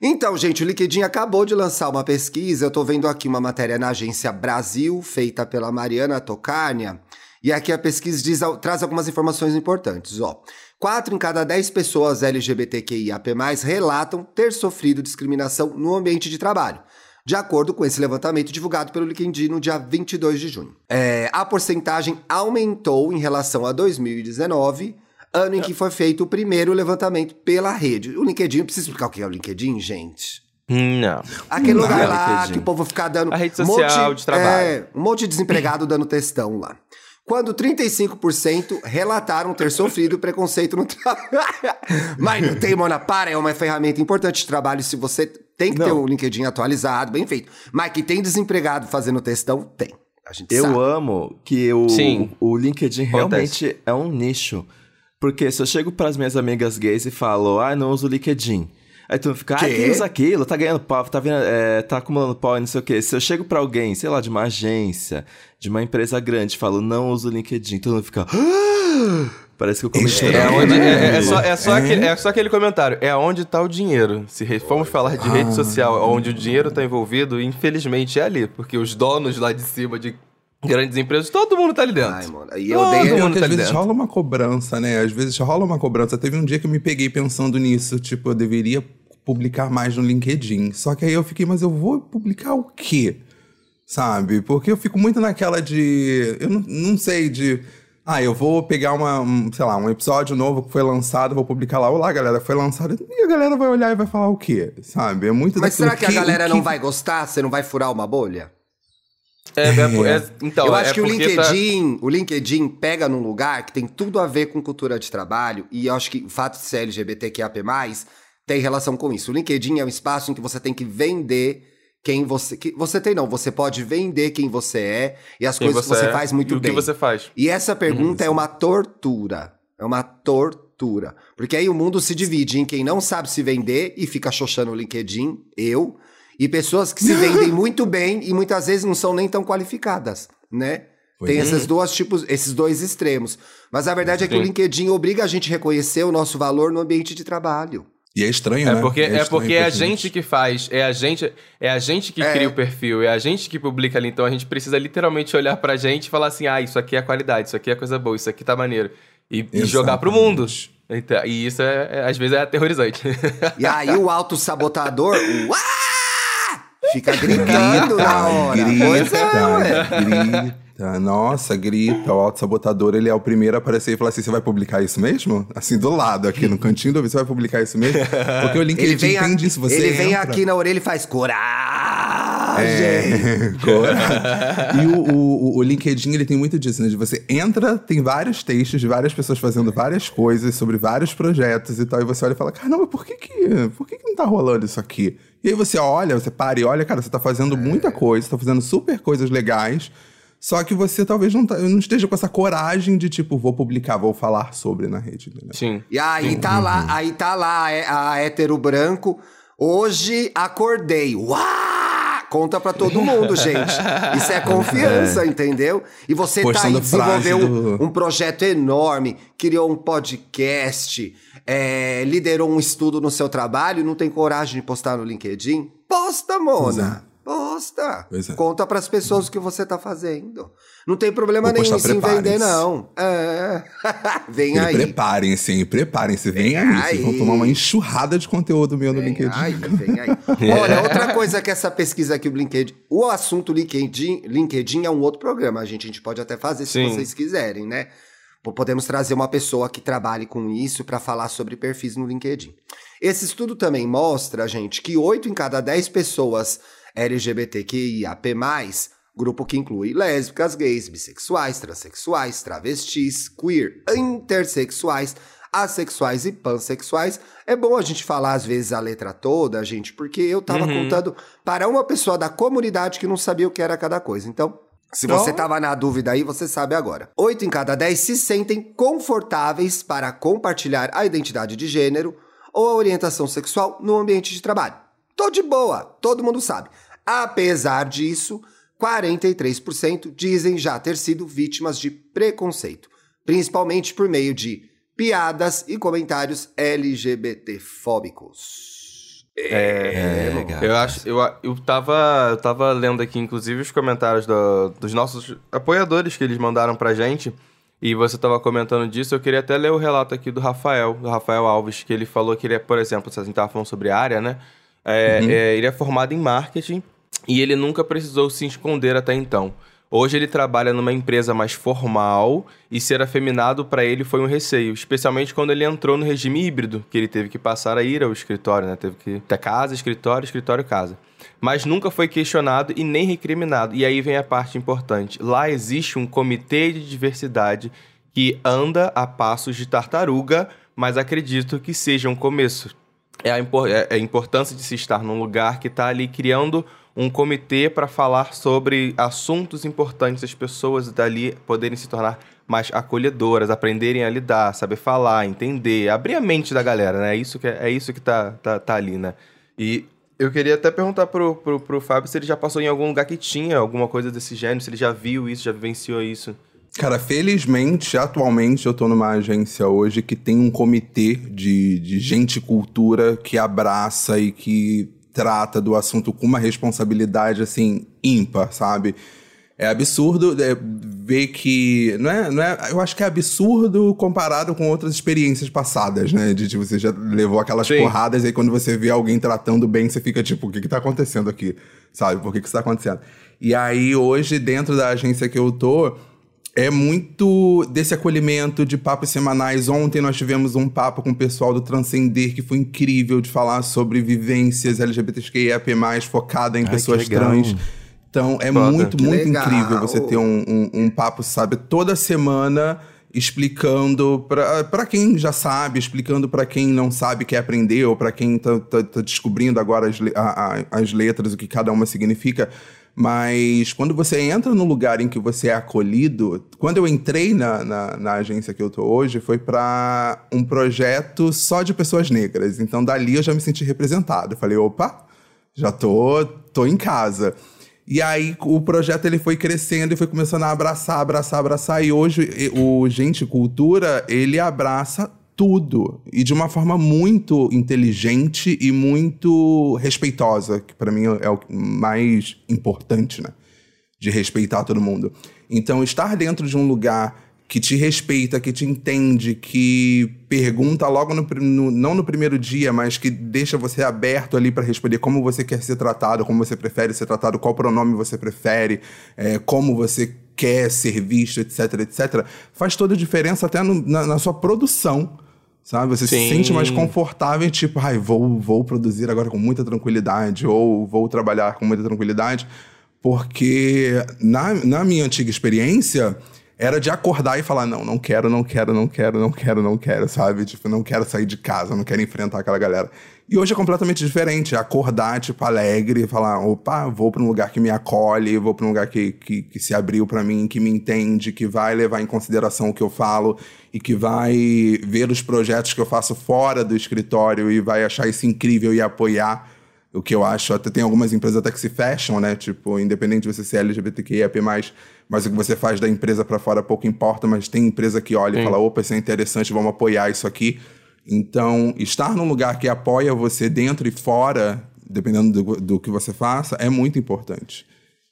Speaker 2: Então, gente, o LinkedIn acabou de lançar uma pesquisa. Eu tô vendo aqui uma matéria na agência Brasil, feita pela Mariana Tocarnia. E aqui a pesquisa diz, traz algumas informações importantes. Ó, quatro em cada dez pessoas LGBTQIAP+, relatam ter sofrido discriminação no ambiente de trabalho. De acordo com esse levantamento divulgado pelo LinkedIn no dia 22 de junho. É, a porcentagem aumentou em relação a 2019, ano em que foi feito o primeiro levantamento pela rede. O LinkedIn, eu preciso explicar o que é o LinkedIn, gente?
Speaker 3: Não.
Speaker 2: Aquele
Speaker 1: Não,
Speaker 2: lugar
Speaker 1: é
Speaker 2: lá
Speaker 1: LinkedIn.
Speaker 2: que o povo fica dando.
Speaker 3: A rede social
Speaker 2: monte-
Speaker 3: de trabalho.
Speaker 2: É, um monte de desempregado dando textão lá. Quando 35% relataram ter sofrido preconceito no trabalho. Mas não tem, Mona, para, é uma ferramenta importante de trabalho. Se você tem que ter
Speaker 1: Não.
Speaker 2: um LinkedIn atualizado, bem feito. Mas que tem desempregado fazendo textão, tem. A gente
Speaker 1: Eu
Speaker 2: sabe.
Speaker 1: amo que o,
Speaker 3: Sim.
Speaker 1: o LinkedIn
Speaker 3: Acontece.
Speaker 1: realmente é um nicho. Porque se eu chego pras minhas amigas gays e falo, ah, não uso o LinkedIn. Aí tu fica, ah,
Speaker 2: Quê?
Speaker 1: quem usa aquilo? Tá ganhando pau, tá, vendo, é, tá acumulando pau e não sei o quê. Se eu chego pra alguém, sei lá, de uma agência, de uma empresa grande, e falo, não uso o LinkedIn, todo mundo fica. "Ah!" Parece que eu
Speaker 4: Estranho.
Speaker 3: É, onde, é, é
Speaker 1: né?
Speaker 3: só, é, só
Speaker 4: É.
Speaker 3: aquele, é só aquele comentário. É onde tá o dinheiro. Se formos falar de rede social onde o dinheiro tá envolvido, infelizmente é ali. Porque os donos lá de cima de grandes empresas, todo mundo tá ali dentro.
Speaker 2: Ai, mano. E eu
Speaker 3: Todo
Speaker 2: odeio.
Speaker 4: Pior
Speaker 3: mundo
Speaker 4: que
Speaker 3: tá
Speaker 4: às
Speaker 3: ali
Speaker 4: vezes
Speaker 3: dentro.
Speaker 4: rola uma cobrança, né? Às vezes rola uma cobrança. Teve um dia que eu me peguei pensando nisso, tipo, eu deveria publicar mais no LinkedIn. Só que aí eu fiquei, mas eu vou publicar o quê? Sabe? Porque eu fico muito naquela de. Eu não, não sei, de. Ah, eu vou pegar uma, um, sei lá, um episódio novo que foi lançado, vou publicar lá. Olá, galera, foi lançado. E a galera vai olhar e vai falar o quê? Sabe? É muito
Speaker 2: Mas será que a galera
Speaker 4: o
Speaker 2: não
Speaker 4: que-
Speaker 2: vai gostar? Você não vai furar uma bolha?
Speaker 3: É, é, por- é- então,
Speaker 2: eu
Speaker 3: é
Speaker 2: acho que o
Speaker 3: tá-
Speaker 2: LinkedIn, o LinkedIn pega num lugar que tem tudo a ver com cultura de trabalho e eu acho que o fato de ser LGBTQIAP+, tem relação com isso. O LinkedIn é um espaço em que você tem que vender quem você... Que, você tem não, você pode vender quem você é e as
Speaker 3: quem
Speaker 2: coisas que você
Speaker 3: é
Speaker 2: faz
Speaker 3: e
Speaker 2: muito
Speaker 3: o
Speaker 2: bem.
Speaker 3: que você faz.
Speaker 2: E essa pergunta é uma tortura. É uma tortura. Porque aí o mundo se divide em quem não sabe se vender e fica xoxando o LinkedIn, eu, e pessoas que se vendem muito bem e muitas vezes não são nem tão qualificadas, né?
Speaker 4: Pois
Speaker 2: Tem
Speaker 4: é.
Speaker 2: esses dois tipos, esses dois extremos. Mas a verdade é que o. LinkedIn obriga a gente a reconhecer o nosso valor no ambiente de trabalho.
Speaker 4: E é estranho,
Speaker 3: É
Speaker 4: né?
Speaker 3: porque, é
Speaker 4: estranho
Speaker 3: porque é a gente que faz, é a gente, é a gente que
Speaker 2: É.
Speaker 3: cria o perfil, é a gente que publica ali. Então a gente precisa literalmente olhar pra gente e falar assim: ah, isso aqui é qualidade, isso aqui é coisa boa, isso aqui tá maneiro. E, e jogar pro mundo. Então, e isso, é, é, às vezes, é aterrorizante.
Speaker 2: E aí o autossabotador! Fica gritando na hora. Pois é, ué.
Speaker 4: Grita, grita. Nossa, grita. O autossabotador, ele é o primeiro a aparecer e falar assim: você vai publicar isso mesmo? Assim, do lado, aqui no cantinho do ouvido, você vai publicar isso mesmo? Porque o LinkedIn
Speaker 2: vem,
Speaker 4: tem disso. Você
Speaker 2: ele vem
Speaker 4: entra-
Speaker 2: aqui na orelha e faz coragem.
Speaker 4: É, coragem. E o, o, o LinkedIn, ele tem muito disso, né? De você entra, tem vários textos de várias pessoas fazendo várias coisas sobre vários projetos e tal. E você olha e fala, caramba, por que que, por que que não tá rolando isso aqui? E aí você olha, você para e olha, cara, você tá fazendo muita coisa, você tá fazendo super coisas legais. Só que você talvez não, tá- não esteja com essa coragem de, tipo, vou publicar, vou falar sobre na rede. Né?
Speaker 3: Sim.
Speaker 2: E aí tá lá, aí tá lá a, a hétero branco. Hoje acordei. Uá! Conta pra todo mundo, gente. Isso é confiança, entendeu? E você tá aí,
Speaker 4: Postando
Speaker 2: desenvolveu
Speaker 4: do-
Speaker 2: um projeto enorme, criou um podcast, é, liderou um estudo no seu trabalho, não tem coragem de postar no LinkedIn? Posta, Mona! Posta!
Speaker 4: É.
Speaker 2: Conta pras pessoas o que você tá fazendo. Não tem problema
Speaker 4: Vou
Speaker 2: nenhum se vender, não. É. Vem
Speaker 4: E
Speaker 2: aí.
Speaker 4: Preparem-se, hein? Preparem-se. Vem aí. Vocês vão
Speaker 2: aí.
Speaker 4: tomar uma enxurrada de conteúdo meu no
Speaker 2: Vem
Speaker 4: LinkedIn.
Speaker 2: aí, vem aí. Olha, outra coisa que essa pesquisa aqui, o LinkedIn. O assunto LinkedIn, LinkedIn é um outro programa, gente. A gente pode até fazer se
Speaker 3: Sim.
Speaker 2: vocês quiserem, né? Podemos trazer uma pessoa que trabalhe com isso para falar sobre perfis no LinkedIn. Esse estudo também mostra, gente, que 8 em cada 10 pessoas LGBTQIAP+, grupo que inclui lésbicas, gays, bissexuais, transexuais, travestis, queer, intersexuais, assexuais e pansexuais. É bom a gente falar às vezes a letra toda, gente, porque eu tava contando para uma pessoa da comunidade que não sabia o que era cada coisa. Então, se você
Speaker 3: Oh.
Speaker 2: tava na dúvida aí, você sabe agora. Oito em cada dez se sentem confortáveis para compartilhar a identidade de gênero ou a orientação sexual no ambiente de trabalho. Tô de boa, todo mundo sabe. Apesar disso, 43% dizem já ter sido vítimas de preconceito, principalmente por meio de piadas e comentários LGBTfóbicos.
Speaker 3: É,
Speaker 1: É,
Speaker 3: eu acho, eu, eu tava, eu tava lendo aqui, inclusive, os comentários do- dos nossos apoiadores que eles mandaram pra gente. E você tava comentando disso, eu queria até ler o relato aqui do Rafael, do Rafael Alves, que ele falou que ele é, por exemplo, se a gente tava falando sobre área, né? É, é, ele é formado em marketing e ele nunca precisou se esconder até então. Hoje ele trabalha numa empresa mais formal e ser afeminado para ele foi um receio, especialmente quando ele entrou no regime híbrido, que ele teve que passar a ir ao escritório, né? Teve que ter casa, escritório, escritório, casa. Mas nunca foi questionado e nem recriminado. E aí vem a parte importante. Lá existe um comitê de diversidade que anda a passos de tartaruga, mas acredito que seja um começo é a, impor- é- é a importância de se estar num lugar que está ali criando um comitê para falar sobre assuntos importantes, as pessoas dali poderem se tornar mais acolhedoras, aprenderem a lidar, saber falar, entender, abrir a mente da galera, né? É isso que, é, é isso que tá, tá, tá ali, né? E eu queria até perguntar pro, pro, pro Fábio se ele já passou em algum lugar que tinha alguma coisa desse gênero, se ele já viu isso, já vivenciou isso.
Speaker 4: Cara, felizmente, atualmente, eu tô numa agência hoje que tem um comitê de, de gente cultura que abraça e que trata do assunto com uma responsabilidade, assim, ímpar, sabe? É absurdo é, ver que. Não é, não é, eu acho que é absurdo comparado com outras experiências passadas, né? De tipo, você já levou aquelas
Speaker 3: Sim.
Speaker 4: porradas e aí quando você vê alguém tratando bem, você fica tipo, o que que tá acontecendo aqui? Sabe? Por que que isso tá acontecendo? E aí, hoje, dentro da agência que eu tô, é muito desse acolhimento de papos semanais. Ontem nós tivemos um papo com o pessoal do Transcender, que foi incrível, de falar sobre vivências LGBTQIAP+, focada em
Speaker 1: Ai,
Speaker 4: pessoas trans. Então, é
Speaker 3: Foda.
Speaker 4: muito,
Speaker 2: Que
Speaker 4: muito
Speaker 2: legal.
Speaker 4: incrível você ter um, um, um papo, sabe, toda semana explicando pra pra quem já sabe, explicando pra quem não sabe, quer aprender, ou pra quem tá, tá- tá descobrindo agora as, le- a- a- as letras, o que cada uma significa. Mas quando você entra no lugar em que você é acolhido, quando eu entrei na, na, na agência que eu tô hoje, foi pra um projeto só de pessoas negras. Então dali eu já me senti representado. Eu falei, opa, já tô, tô em casa. E aí o projeto ele foi crescendo e foi começando a abraçar, abraçar, abraçar. E hoje o Gente Cultura, ele abraça tudo. E de uma forma muito inteligente e muito respeitosa, que para mim é o mais importante, né? De respeitar todo mundo. Então, estar dentro de um lugar que te respeita, que te entende, que pergunta logo no, no não no primeiro dia, mas que deixa você aberto ali para responder como você quer ser tratado, como você prefere ser tratado, qual pronome você prefere, é, como você quer ser visto, etc, etc, faz toda a diferença até no, na, na, sua produção. Sabe? Você Sim. se sente mais confortável, tipo, ai, vou, vou produzir agora com muita tranquilidade, ou vou trabalhar com muita tranquilidade, porque na, na minha antiga experiência, era de acordar e falar: não, não quero, não quero, não quero, não quero, não quero, sabe? Tipo, não quero sair de casa, não quero enfrentar aquela galera. E hoje é completamente diferente. É acordar, tipo, alegre, falar: opa, vou para um lugar que me acolhe, vou para um lugar que, que, que se abriu para mim, que me entende, que vai levar em consideração o que eu falo e que vai ver os projetos que eu faço fora do escritório e vai achar isso incrível e apoiar. O que eu acho, até tem algumas empresas até que se fecham, né? Tipo, independente de você ser LGBTQIA+, mas o que você faz da empresa para fora pouco importa, mas tem empresa que olha Sim. e fala, opa, isso é interessante, vamos apoiar isso aqui. Então, estar num lugar que apoia você dentro e fora, dependendo do, do que você faça, é muito importante.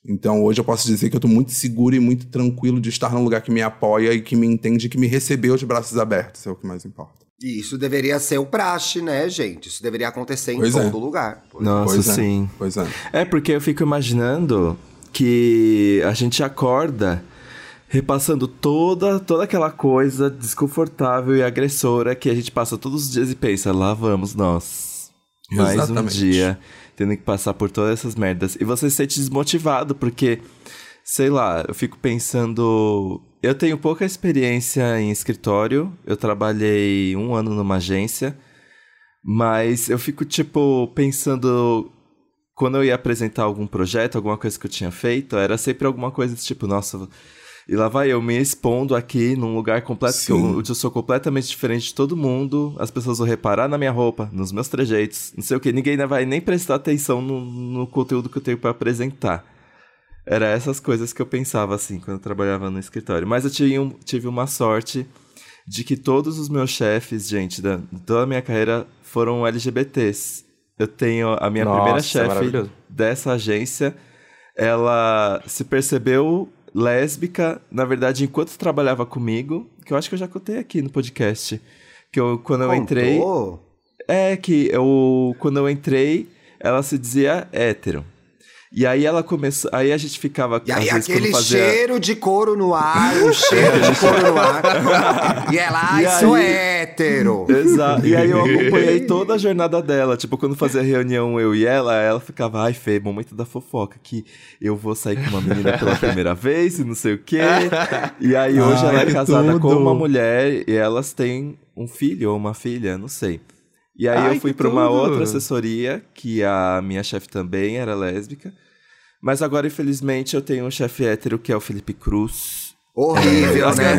Speaker 4: Então, hoje eu posso dizer que eu estou muito seguro e muito tranquilo de estar num lugar que me apoia e que me entende, que me recebeu de braços abertos, é o que mais importa.
Speaker 2: E isso deveria ser o praxe, né, gente? Isso deveria acontecer em pois é. todo é. lugar.
Speaker 1: Nossa, pois é. sim. É. Pois é. É porque eu fico imaginando que a gente acorda repassando toda, toda aquela coisa desconfortável e agressora que a gente passa todos os dias e pensa, lá vamos nós. Mais Exatamente. um dia tendo que passar por todas essas merdas. E você se sente desmotivado, porque, sei lá, eu fico pensando. Eu tenho pouca experiência em escritório, eu trabalhei um ano numa agência, mas eu fico, tipo, pensando quando eu ia apresentar algum projeto, alguma coisa que eu tinha feito, era sempre alguma coisa tipo, nossa. E lá vai eu me expondo aqui num lugar completo que eu, eu sou completamente diferente de todo mundo. As pessoas vão reparar na minha roupa, nos meus trejeitos, não sei o que. Ninguém vai nem prestar atenção no, no conteúdo que eu tenho para apresentar. Era essas coisas que eu pensava assim quando eu trabalhava no escritório. Mas eu tive, tive uma sorte de que todos os meus chefes, gente, da, toda a minha carreira foram LGBTs. Eu tenho a minha Nossa, primeira chefe dessa agência. Ela se percebeu lésbica, na verdade, enquanto trabalhava comigo, que eu acho que eu já contei aqui no podcast. Que eu, quando eu Contou? entrei. É que eu, quando eu entrei, ela se dizia hétero. E aí ela começou. Aí a gente ficava.
Speaker 2: E aí aquele fazia... cheiro de couro no ar, o cheiro de couro no ar. e ela, ai, e sou aí... hétero.
Speaker 1: Exato. E aí eu acompanhei toda a jornada dela. Tipo, quando fazia reunião eu e ela, ela ficava, ai, Fê, momento da fofoca, que eu vou sair com uma menina pela primeira vez e não sei o quê. E aí hoje ai, ela é casada tudo. com uma mulher e elas têm um filho ou uma filha, não sei. E aí Ai, eu fui para uma outra assessoria, que a minha chefe também era lésbica. Mas agora, infelizmente, eu tenho um chefe hétero que é o Felipe Cruz.
Speaker 2: Horrível, né?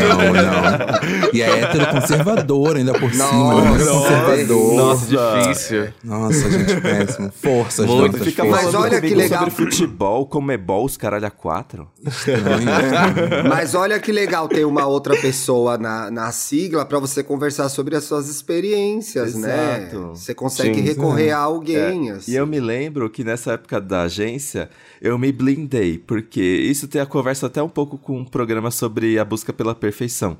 Speaker 4: Não, não. E é hétero conservador ainda por cima. Nossa, conservador.
Speaker 3: Nossa, difícil.
Speaker 4: Nossa, gente, péssimo. Força,
Speaker 1: Muito. Fica Mas olha que legal. sobre futebol, comebol, os caralho a quatro.
Speaker 2: Mas olha que legal ter uma outra pessoa na, na sigla para você conversar sobre as suas experiências, né? Exato. né? Você consegue Sim, recorrer a alguém.
Speaker 1: É. Assim. E eu me lembro que nessa época da agência, eu me blindei, porque isso tem a conversa até um pouco com um programa sobre a busca pela perfeição.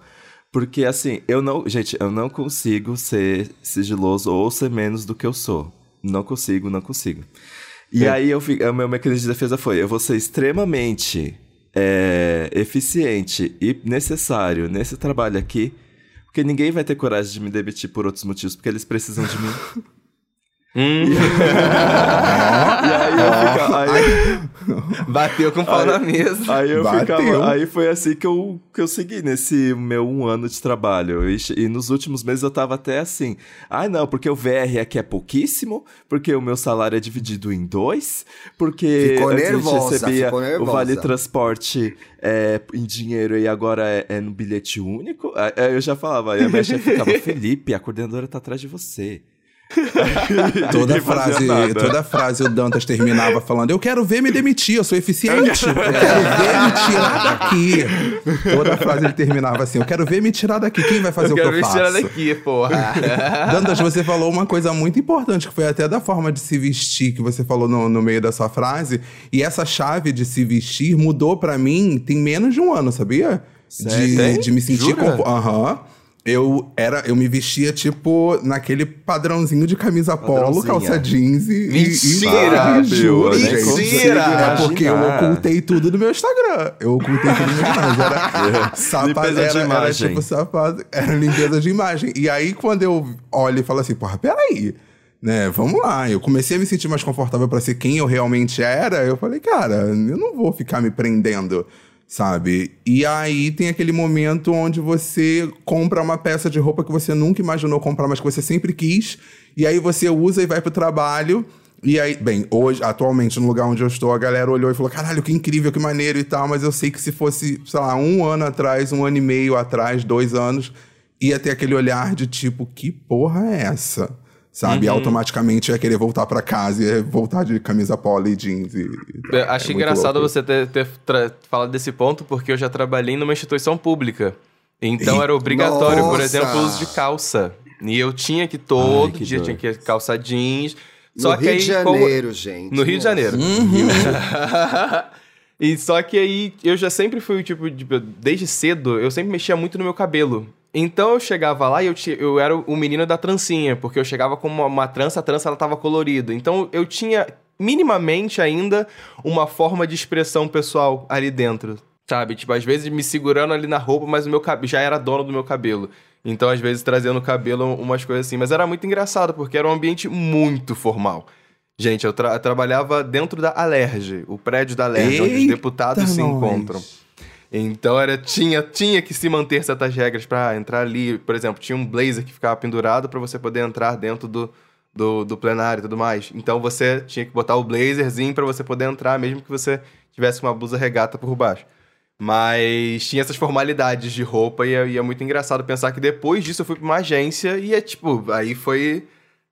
Speaker 1: Porque assim, eu não. Gente, eu não consigo ser sigiloso ou ser menos do que eu sou. Não consigo, não consigo. E é. aí eu o meu mecanismo de defesa foi: eu vou ser extremamente é, eficiente e necessário nesse trabalho aqui, porque ninguém vai ter coragem de me demitir por outros motivos, porque eles precisam de mim.
Speaker 3: Hum. e aí eu ficava. Aí,
Speaker 1: Bateu com o pau aí, na mesa. Aí eu Bateu. ficava. Aí foi assim que eu, que eu segui nesse meu um ano de trabalho. E, e nos últimos meses eu tava até assim. Ah, não, porque o VR aqui é pouquíssimo, porque o meu salário é dividido em dois, porque
Speaker 2: ficou nervosa, recebia ficou nervosa.
Speaker 1: o Vale Transporte é, em dinheiro e agora é, é no bilhete único. Aí eu já falava, aí a minha chefe ficava, Felipe, a coordenadora tá atrás de você.
Speaker 4: toda frase, toda frase o Dantas terminava falando: Eu quero ver me demitir, eu sou eficiente. Eu quero ver me tirar daqui. Toda frase ele terminava assim: Eu quero ver me tirar daqui. Quem vai fazer eu o que eu faço? Eu quero me
Speaker 3: tirar daqui, porra.
Speaker 4: Dantas, você falou uma coisa muito importante, que foi até da forma de se vestir que você falou no, no meio da sua frase. E essa chave de se vestir mudou para mim tem menos de um ano, sabia? De, de me sentir... Aham. Eu era, eu me vestia tipo naquele padrãozinho de camisa polo, calça jeans e.
Speaker 3: Mentira!
Speaker 4: E, juro,
Speaker 3: Mentira!
Speaker 4: É porque eu ocultei tudo no meu Instagram. Eu ocultei tudo no meu Instagram. Era sapato, era, era tipo sapato, era limpeza de imagem. E aí, quando eu olho e falo assim, porra, peraí né, vamos lá. Eu comecei a me sentir mais confortável para ser quem eu realmente era. Eu falei, cara, eu não vou ficar me prendendo sabe? E aí tem aquele momento onde você compra uma peça de roupa que você nunca imaginou comprar, mas que você sempre quis, e aí você usa e vai pro trabalho. E aí, bem, hoje, atualmente, no lugar onde eu estou, a galera olhou e falou: caralho, que incrível, que maneiro e tal, mas eu sei que se fosse, sei lá, um ano atrás, um ano e meio atrás, dois anos, ia ter aquele olhar de tipo, que porra é essa? Sabe? Uhum. Automaticamente ia querer voltar para casa e voltar de camisa polo e jeans. E,
Speaker 3: e Acho é engraçado louco. você ter, ter falado desse ponto, porque eu já trabalhei numa instituição pública. Então e... era obrigatório, Nossa. por exemplo, o uso de calça. E eu tinha que todo Ai, que dia, tinha que calça jeans.
Speaker 2: Só no que Rio aí, de Janeiro, como... gente.
Speaker 3: No Rio de Janeiro. Uhum. e só que aí eu já sempre fui, tipo, desde cedo, eu sempre mexia muito no meu cabelo. Então eu chegava lá e eu, eu era o menino da trancinha, porque eu chegava com uma, uma trança, a trança ela tava colorida. Então eu tinha minimamente ainda uma forma de expressão pessoal ali dentro. Sabe? Tipo, às vezes me segurando ali na roupa, mas o meu cabelo já era dono do meu cabelo. Então, às vezes, trazendo o cabelo umas coisas assim. Mas era muito engraçado, porque era um ambiente muito formal. Gente, eu, tra trabalhava dentro da Alerge, o prédio da Alerge, onde os deputados se encontram. Então era tinha tinha que se manter certas regras para entrar ali. Por exemplo, tinha um blazer que ficava pendurado para você poder entrar dentro do, do, do, plenário e tudo mais. Então você tinha que botar o blazerzinho para você poder entrar, mesmo que você tivesse uma blusa regata por baixo. Mas tinha essas formalidades de roupa e é, e é muito engraçado pensar que depois disso eu fui pra uma agência e é tipo, aí foi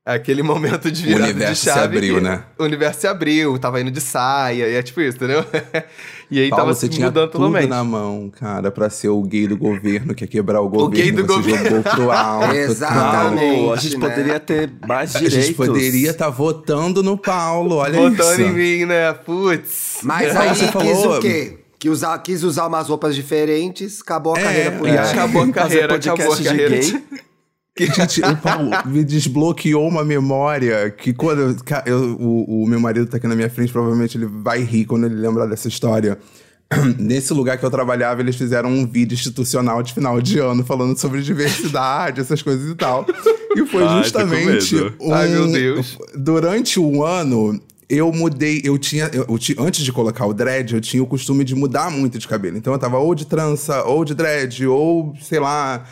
Speaker 3: aquele momento de virada
Speaker 4: o universo
Speaker 3: de chave.
Speaker 4: se abriu, né?
Speaker 3: O universo se abriu, tava indo de saia, e é tipo isso, entendeu? e aí
Speaker 4: Paulo,
Speaker 3: tava
Speaker 4: você tinha
Speaker 3: mudando
Speaker 4: tudo totalmente. na mão, cara, pra ser o gay do governo, que ia quebrar o governo. O
Speaker 3: gay do
Speaker 4: você
Speaker 3: governo.
Speaker 4: jogou pro alto.
Speaker 2: Exatamente.
Speaker 1: a gente né? poderia ter mais direitos.
Speaker 4: A gente poderia estar tá votando no Paulo, olha
Speaker 3: votando
Speaker 4: isso.
Speaker 3: Votando em mim, né? Putz.
Speaker 2: Mas aí você quis falou... o quê? Que usar, quis usar umas roupas diferentes, acabou a é, carreira política.
Speaker 3: Acabou a carreira, acabou a carreira.
Speaker 4: Gente, o Paulo me desbloqueou uma memória que quando eu, eu, o, o meu marido tá aqui na minha frente, provavelmente ele vai rir quando ele lembrar dessa história. Nesse lugar que eu trabalhava, eles fizeram um vídeo institucional de final de ano falando sobre diversidade, essas coisas e tal. E foi Ai, justamente. Um,
Speaker 3: Ai, meu Deus.
Speaker 4: Durante um ano, eu mudei, eu tinha, eu, eu, antes de colocar o dread, eu tinha o costume de mudar muito de cabelo. Então eu tava ou de trança, ou de dread, ou sei lá,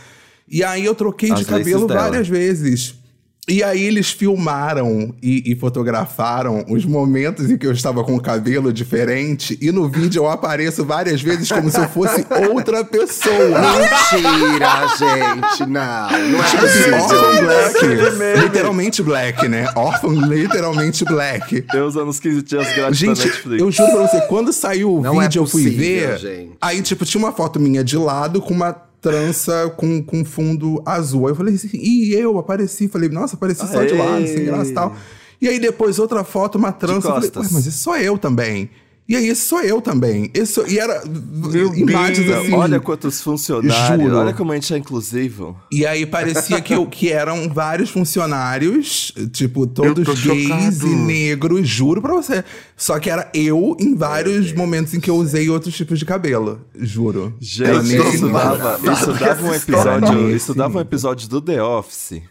Speaker 4: e aí eu troquei As de cabelo várias vezes. E aí eles filmaram e, e, fotografaram os momentos em que eu estava com o cabelo diferente. E no vídeo eu apareço várias vezes como se eu fosse outra pessoa.
Speaker 2: Mentira, gente. Não, não é tipo assim,
Speaker 4: Orphan Black. literalmente black, né? Orphan literalmente black.
Speaker 1: Deus anos 15 dias grátis
Speaker 4: Gente, eu juro pra você, quando saiu o não é vídeo é possível, eu fui ver. Gente. Aí, tipo, tinha uma foto minha de lado com uma trança com, com fundo azul. Aí eu falei assim, e eu apareci. Falei, nossa, apareci só de lado, sem graça e tal. E aí depois outra foto, uma trança. Eu falei, mas isso sou eu também. E aí, esse sou eu também. Esse, e era Meu imagens Deus. assim.
Speaker 1: Olha quantos funcionários. Juro. Olha como a gente é inclusivo.
Speaker 4: E aí parecia que, eu, que eram vários funcionários, tipo, todos gays chocado. e negros, juro pra você. Só que era eu em vários momentos em que eu usei outros tipos de cabelo. Juro.
Speaker 1: Gente, isso dava, isso dava um episódio. Isso dava um episódio do The Office.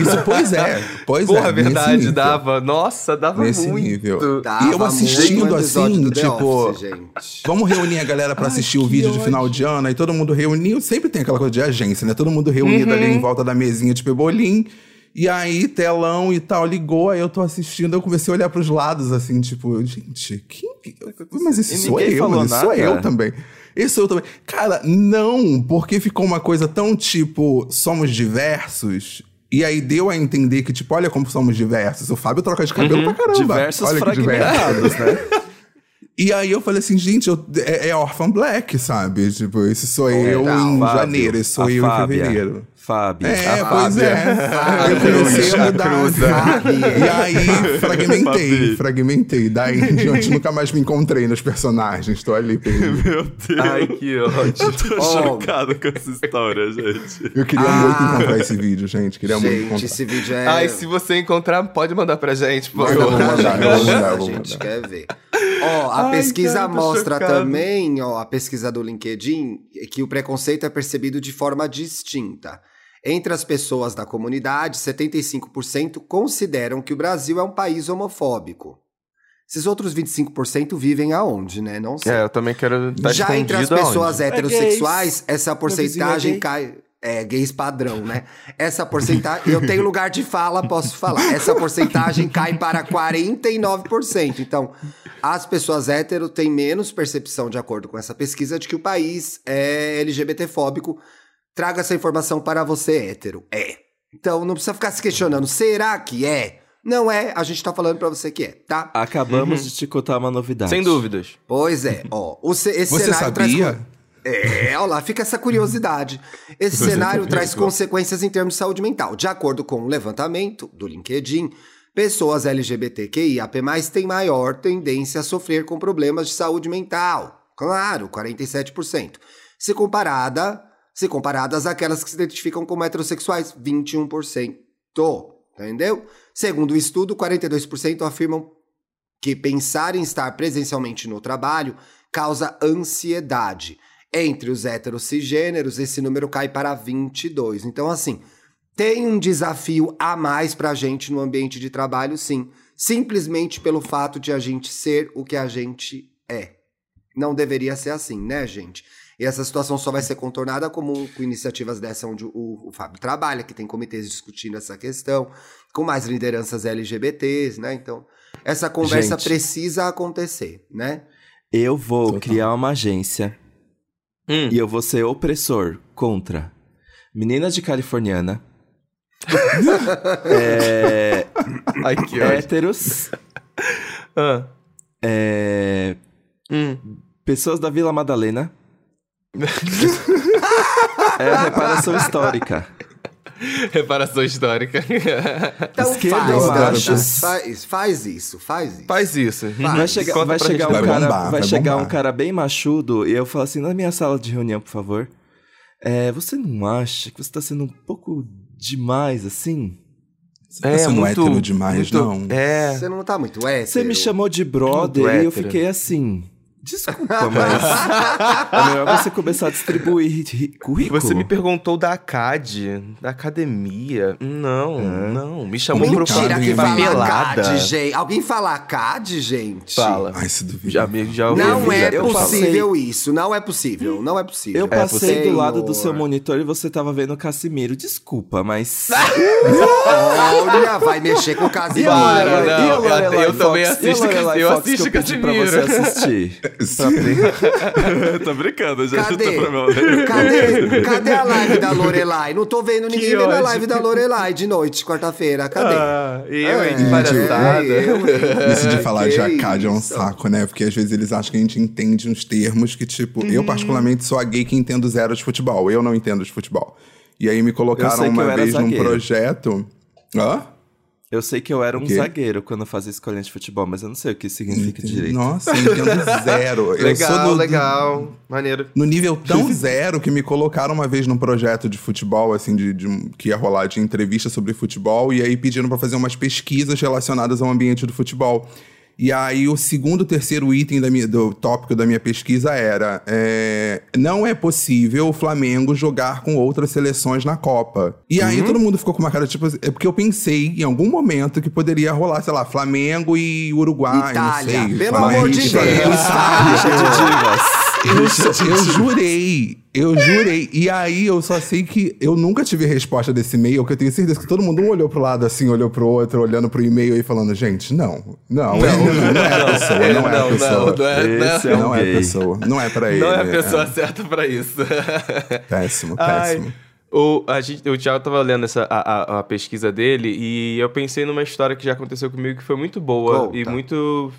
Speaker 4: Isso, pois é. Pois
Speaker 3: Porra,
Speaker 4: é.
Speaker 3: verdade, dava. Nossa, dava nesse muito. Nível.
Speaker 2: Dava
Speaker 4: e eu assistindo assim, tipo.
Speaker 2: Office,
Speaker 4: vamos reunir a galera para assistir Ai, o vídeo de final de ano. Aí todo mundo reuniu. Sempre tem aquela coisa de agência, né? Todo mundo reunido uhum. ali em volta da mesinha de pebolim. E aí, telão e tal, ligou, aí eu tô assistindo, eu comecei a olhar pros lados, assim, tipo, gente, quem. Mas esse sou eu, mas esse sou eu também. Esse sou eu também. Cara, não, porque ficou uma coisa tão tipo, somos diversos e aí deu a entender que, tipo, olha como somos diversos. O Fábio troca de cabelo uhum. pra caramba.
Speaker 1: Diversos olha fragmentados, né?
Speaker 4: E aí eu falei assim, gente, eu, é, é Orphan Black, sabe? Tipo, esse sou eu em Fábio, janeiro, esse sou eu Fábia. em fevereiro.
Speaker 1: Fábio.
Speaker 4: É,
Speaker 1: a
Speaker 4: pois
Speaker 1: Fábia.
Speaker 4: é. Eu comecei a mudar. E aí, fragmentei, fragmentei. Daí em diante, nunca mais me encontrei nos personagens. Tô ali perdido.
Speaker 1: Meu Deus.
Speaker 3: Ai, que ódio.
Speaker 1: Tô
Speaker 2: Oh.
Speaker 1: chocado com essa história, gente.
Speaker 4: Eu queria muito encontrar esse vídeo, gente. Queria muito
Speaker 2: Gente,
Speaker 4: encontrar.
Speaker 2: esse vídeo é.
Speaker 3: Ai, se você encontrar, pode mandar pra gente, por
Speaker 2: Manda
Speaker 4: Eu vou
Speaker 3: favor.
Speaker 4: mandar, eu vou mandar, eu
Speaker 2: a gente quer ver. Ó, a
Speaker 3: Ai,
Speaker 2: pesquisa
Speaker 3: cara,
Speaker 2: mostra
Speaker 3: chocado.
Speaker 2: também, ó, a pesquisa do LinkedIn, que o preconceito é percebido de forma distinta. Entre as pessoas da comunidade, 75% consideram que o Brasil é um país homofóbico. Esses outros 25% vivem aonde, né? Não sei.
Speaker 3: É, eu também quero estar
Speaker 2: Já entre as pessoas
Speaker 3: aonde?
Speaker 2: heterossexuais, essa
Speaker 1: vizinho é
Speaker 2: porcentagem
Speaker 1: gay.
Speaker 2: cai. É, gays padrão, né? Essa porcentagem. eu tenho lugar de fala, posso falar. Essa porcentagem cai para 49%. Então, as pessoas hétero têm menos percepção, de acordo com essa pesquisa, de que o país é LGBTfóbico. Traga essa informação para você, hétero. É. Então, não precisa ficar se questionando. Será que é? Não é, a gente tá falando pra você que é, tá?
Speaker 1: Acabamos de te contar uma novidade.
Speaker 3: Sem dúvidas.
Speaker 2: Pois é, ó. O ce- esse
Speaker 4: Você
Speaker 2: cenário traz
Speaker 4: sabia?
Speaker 2: con- É, olha lá, fica essa curiosidade. Esse
Speaker 4: Você
Speaker 2: cenário
Speaker 4: sabia,
Speaker 2: traz
Speaker 4: João?
Speaker 2: consequências em termos de saúde mental. De acordo com o levantamento do LinkedIn, pessoas LGBTQIAP+, têm maior tendência a sofrer com problemas de saúde mental. Claro, 47%. Se comparada, se comparadas àquelas que se identificam como heterossexuais, 21%. Entendeu? Segundo o estudo, 42% afirmam que pensar em estar presencialmente no trabalho causa ansiedade. Entre os héteros esse número cai para 22. Então, assim, tem um desafio a mais pra gente no ambiente de trabalho, sim. Simplesmente pelo fato de a gente ser o que a gente é. Não deveria ser assim, né, gente? E essa situação só vai ser contornada como com iniciativas dessa onde o, o Fábio trabalha, que tem comitês discutindo essa questão, com mais lideranças LGBTs, né? Então, essa conversa
Speaker 1: Gente.
Speaker 2: precisa acontecer, né?
Speaker 1: Eu vou
Speaker 4: Total.
Speaker 1: criar uma agência
Speaker 3: Hum.
Speaker 1: e eu vou ser opressor contra meninas de californiana, é,
Speaker 3: Ai,
Speaker 1: héteros,
Speaker 3: Ah.
Speaker 1: é,
Speaker 3: Hum.
Speaker 1: pessoas da Vila Madalena. é a reparação histórica.
Speaker 3: Reparação histórica.
Speaker 2: Então
Speaker 1: Esquerda
Speaker 2: faz,
Speaker 1: machos?
Speaker 2: faz, faz isso, faz isso.
Speaker 3: Faz isso.
Speaker 1: Vai chegar, vai chegar, um,
Speaker 4: Vai
Speaker 1: cara,
Speaker 4: bombar,
Speaker 1: vai
Speaker 4: vai
Speaker 1: chegar um cara bem machudo e eu falo assim, na minha sala de reunião, por favor. É, você não acha que você tá sendo um pouco demais assim?
Speaker 4: Você tá sendo hétero demais,
Speaker 3: muito-
Speaker 4: não?
Speaker 3: É.
Speaker 2: Você não tá muito hétero.
Speaker 1: Você me chamou de brother
Speaker 3: Muito
Speaker 1: e eu fiquei assim. Desculpa, mas é melhor você começar a distribuir ri- ri- currículo.
Speaker 3: Você me perguntou da ACAD, da academia. Não,
Speaker 1: É.
Speaker 3: não. Me chamou pro
Speaker 2: Mentira que fala
Speaker 3: papelada.
Speaker 2: CAD, gente. Alguém fala CAD, gente?
Speaker 3: Fala.
Speaker 4: Ai, se duvidar.
Speaker 3: Já, me- já ouvi
Speaker 2: Não
Speaker 3: já
Speaker 2: é
Speaker 3: eu falo.
Speaker 2: possível isso. Não é possível. Não é possível.
Speaker 1: Eu passei do lado do seu monitor e você tava vendo o Casimiro. Desculpa, mas.
Speaker 2: Olha, vai mexer com o Casimiro.
Speaker 3: Para, não.
Speaker 1: E a Lorelai
Speaker 3: eu também
Speaker 1: Fox? E a
Speaker 3: assisto eu assisto
Speaker 1: eu pedi pra
Speaker 3: Casimiro.
Speaker 1: você assistir. Pra- tô brincando, já
Speaker 2: Cadê?
Speaker 1: tô problema.
Speaker 2: Cadê? Cadê a live da Lorelai? Não tô vendo ninguém
Speaker 3: Que
Speaker 2: vendo a
Speaker 3: ódio.
Speaker 2: live da Lorelai de noite, quarta-feira. Cadê?
Speaker 3: Ah, eu, hein, de
Speaker 2: É?
Speaker 4: Isso de falar de
Speaker 2: Que
Speaker 4: ACAD é um saco, né? Porque às vezes eles acham que a gente entende uns termos que, tipo, eu particularmente sou a gay que entendo zero de futebol. Eu não entendo de futebol. E aí me colocaram uma vez num projeto. Hã?
Speaker 1: Eu sei que eu era um zagueiro quando fazia escolinha de futebol, mas eu não sei o que significa direito.
Speaker 4: Nossa, eu entendo zero. eu sou
Speaker 3: Legal,
Speaker 4: do-
Speaker 3: legal. Maneiro.
Speaker 4: No nível tão zero que me colocaram uma vez num projeto de futebol, assim, de, de que ia rolar de entrevista sobre futebol, e aí pediram pra fazer umas pesquisas relacionadas ao ambiente do futebol. E aí o segundo, terceiro item da minha- do tópico da minha pesquisa era: é, não é possível o Flamengo jogar com outras seleções na Copa. E aí todo mundo ficou com uma cara tipo, é porque eu pensei em algum momento que poderia rolar, sei lá, Flamengo e Uruguai,
Speaker 2: Itália,
Speaker 4: não sei.
Speaker 2: pelo
Speaker 4: Flamengo
Speaker 2: amor de Deus.
Speaker 4: Itália.
Speaker 1: Rixa de divas.
Speaker 4: Eu, eu jurei, eu jurei. E aí eu só sei que eu nunca tive resposta desse e-mail, que eu tenho certeza que todo mundo um olhou pro lado assim, olhou pro outro, olhando pro e-mail e falando, gente, não, não, não, não, é a pessoa, não é a
Speaker 3: não,
Speaker 4: pessoa.
Speaker 3: não, é,
Speaker 1: Esse
Speaker 3: não.
Speaker 1: é
Speaker 4: Não é a pessoa, não é pra ele.
Speaker 3: Não é a pessoa certa pra isso.
Speaker 4: Péssimo,
Speaker 3: Ai,
Speaker 4: péssimo.
Speaker 3: o, a gente, o Thiago tava lendo essa, a, a- a pesquisa dele e eu pensei numa história que já aconteceu comigo que foi muito boa
Speaker 2: Conta.
Speaker 3: e muito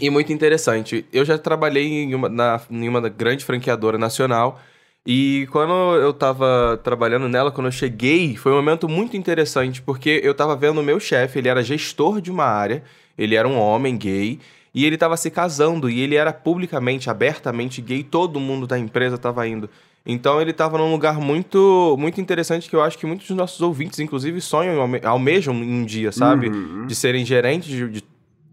Speaker 3: e muito interessante. Eu já trabalhei em uma, na, em uma grande franqueadora nacional E quando eu tava trabalhando nela, quando eu cheguei, foi um momento muito interessante, porque eu tava vendo o meu chefe, ele era gestor de uma área, ele era um homem gay, e ele tava se casando, e ele era publicamente, abertamente gay, todo mundo da empresa tava indo. Então ele tava num lugar muito muito interessante que eu acho que muitos dos nossos ouvintes, inclusive, sonham, almejam um dia, sabe? Uhum. De serem gerentes de, de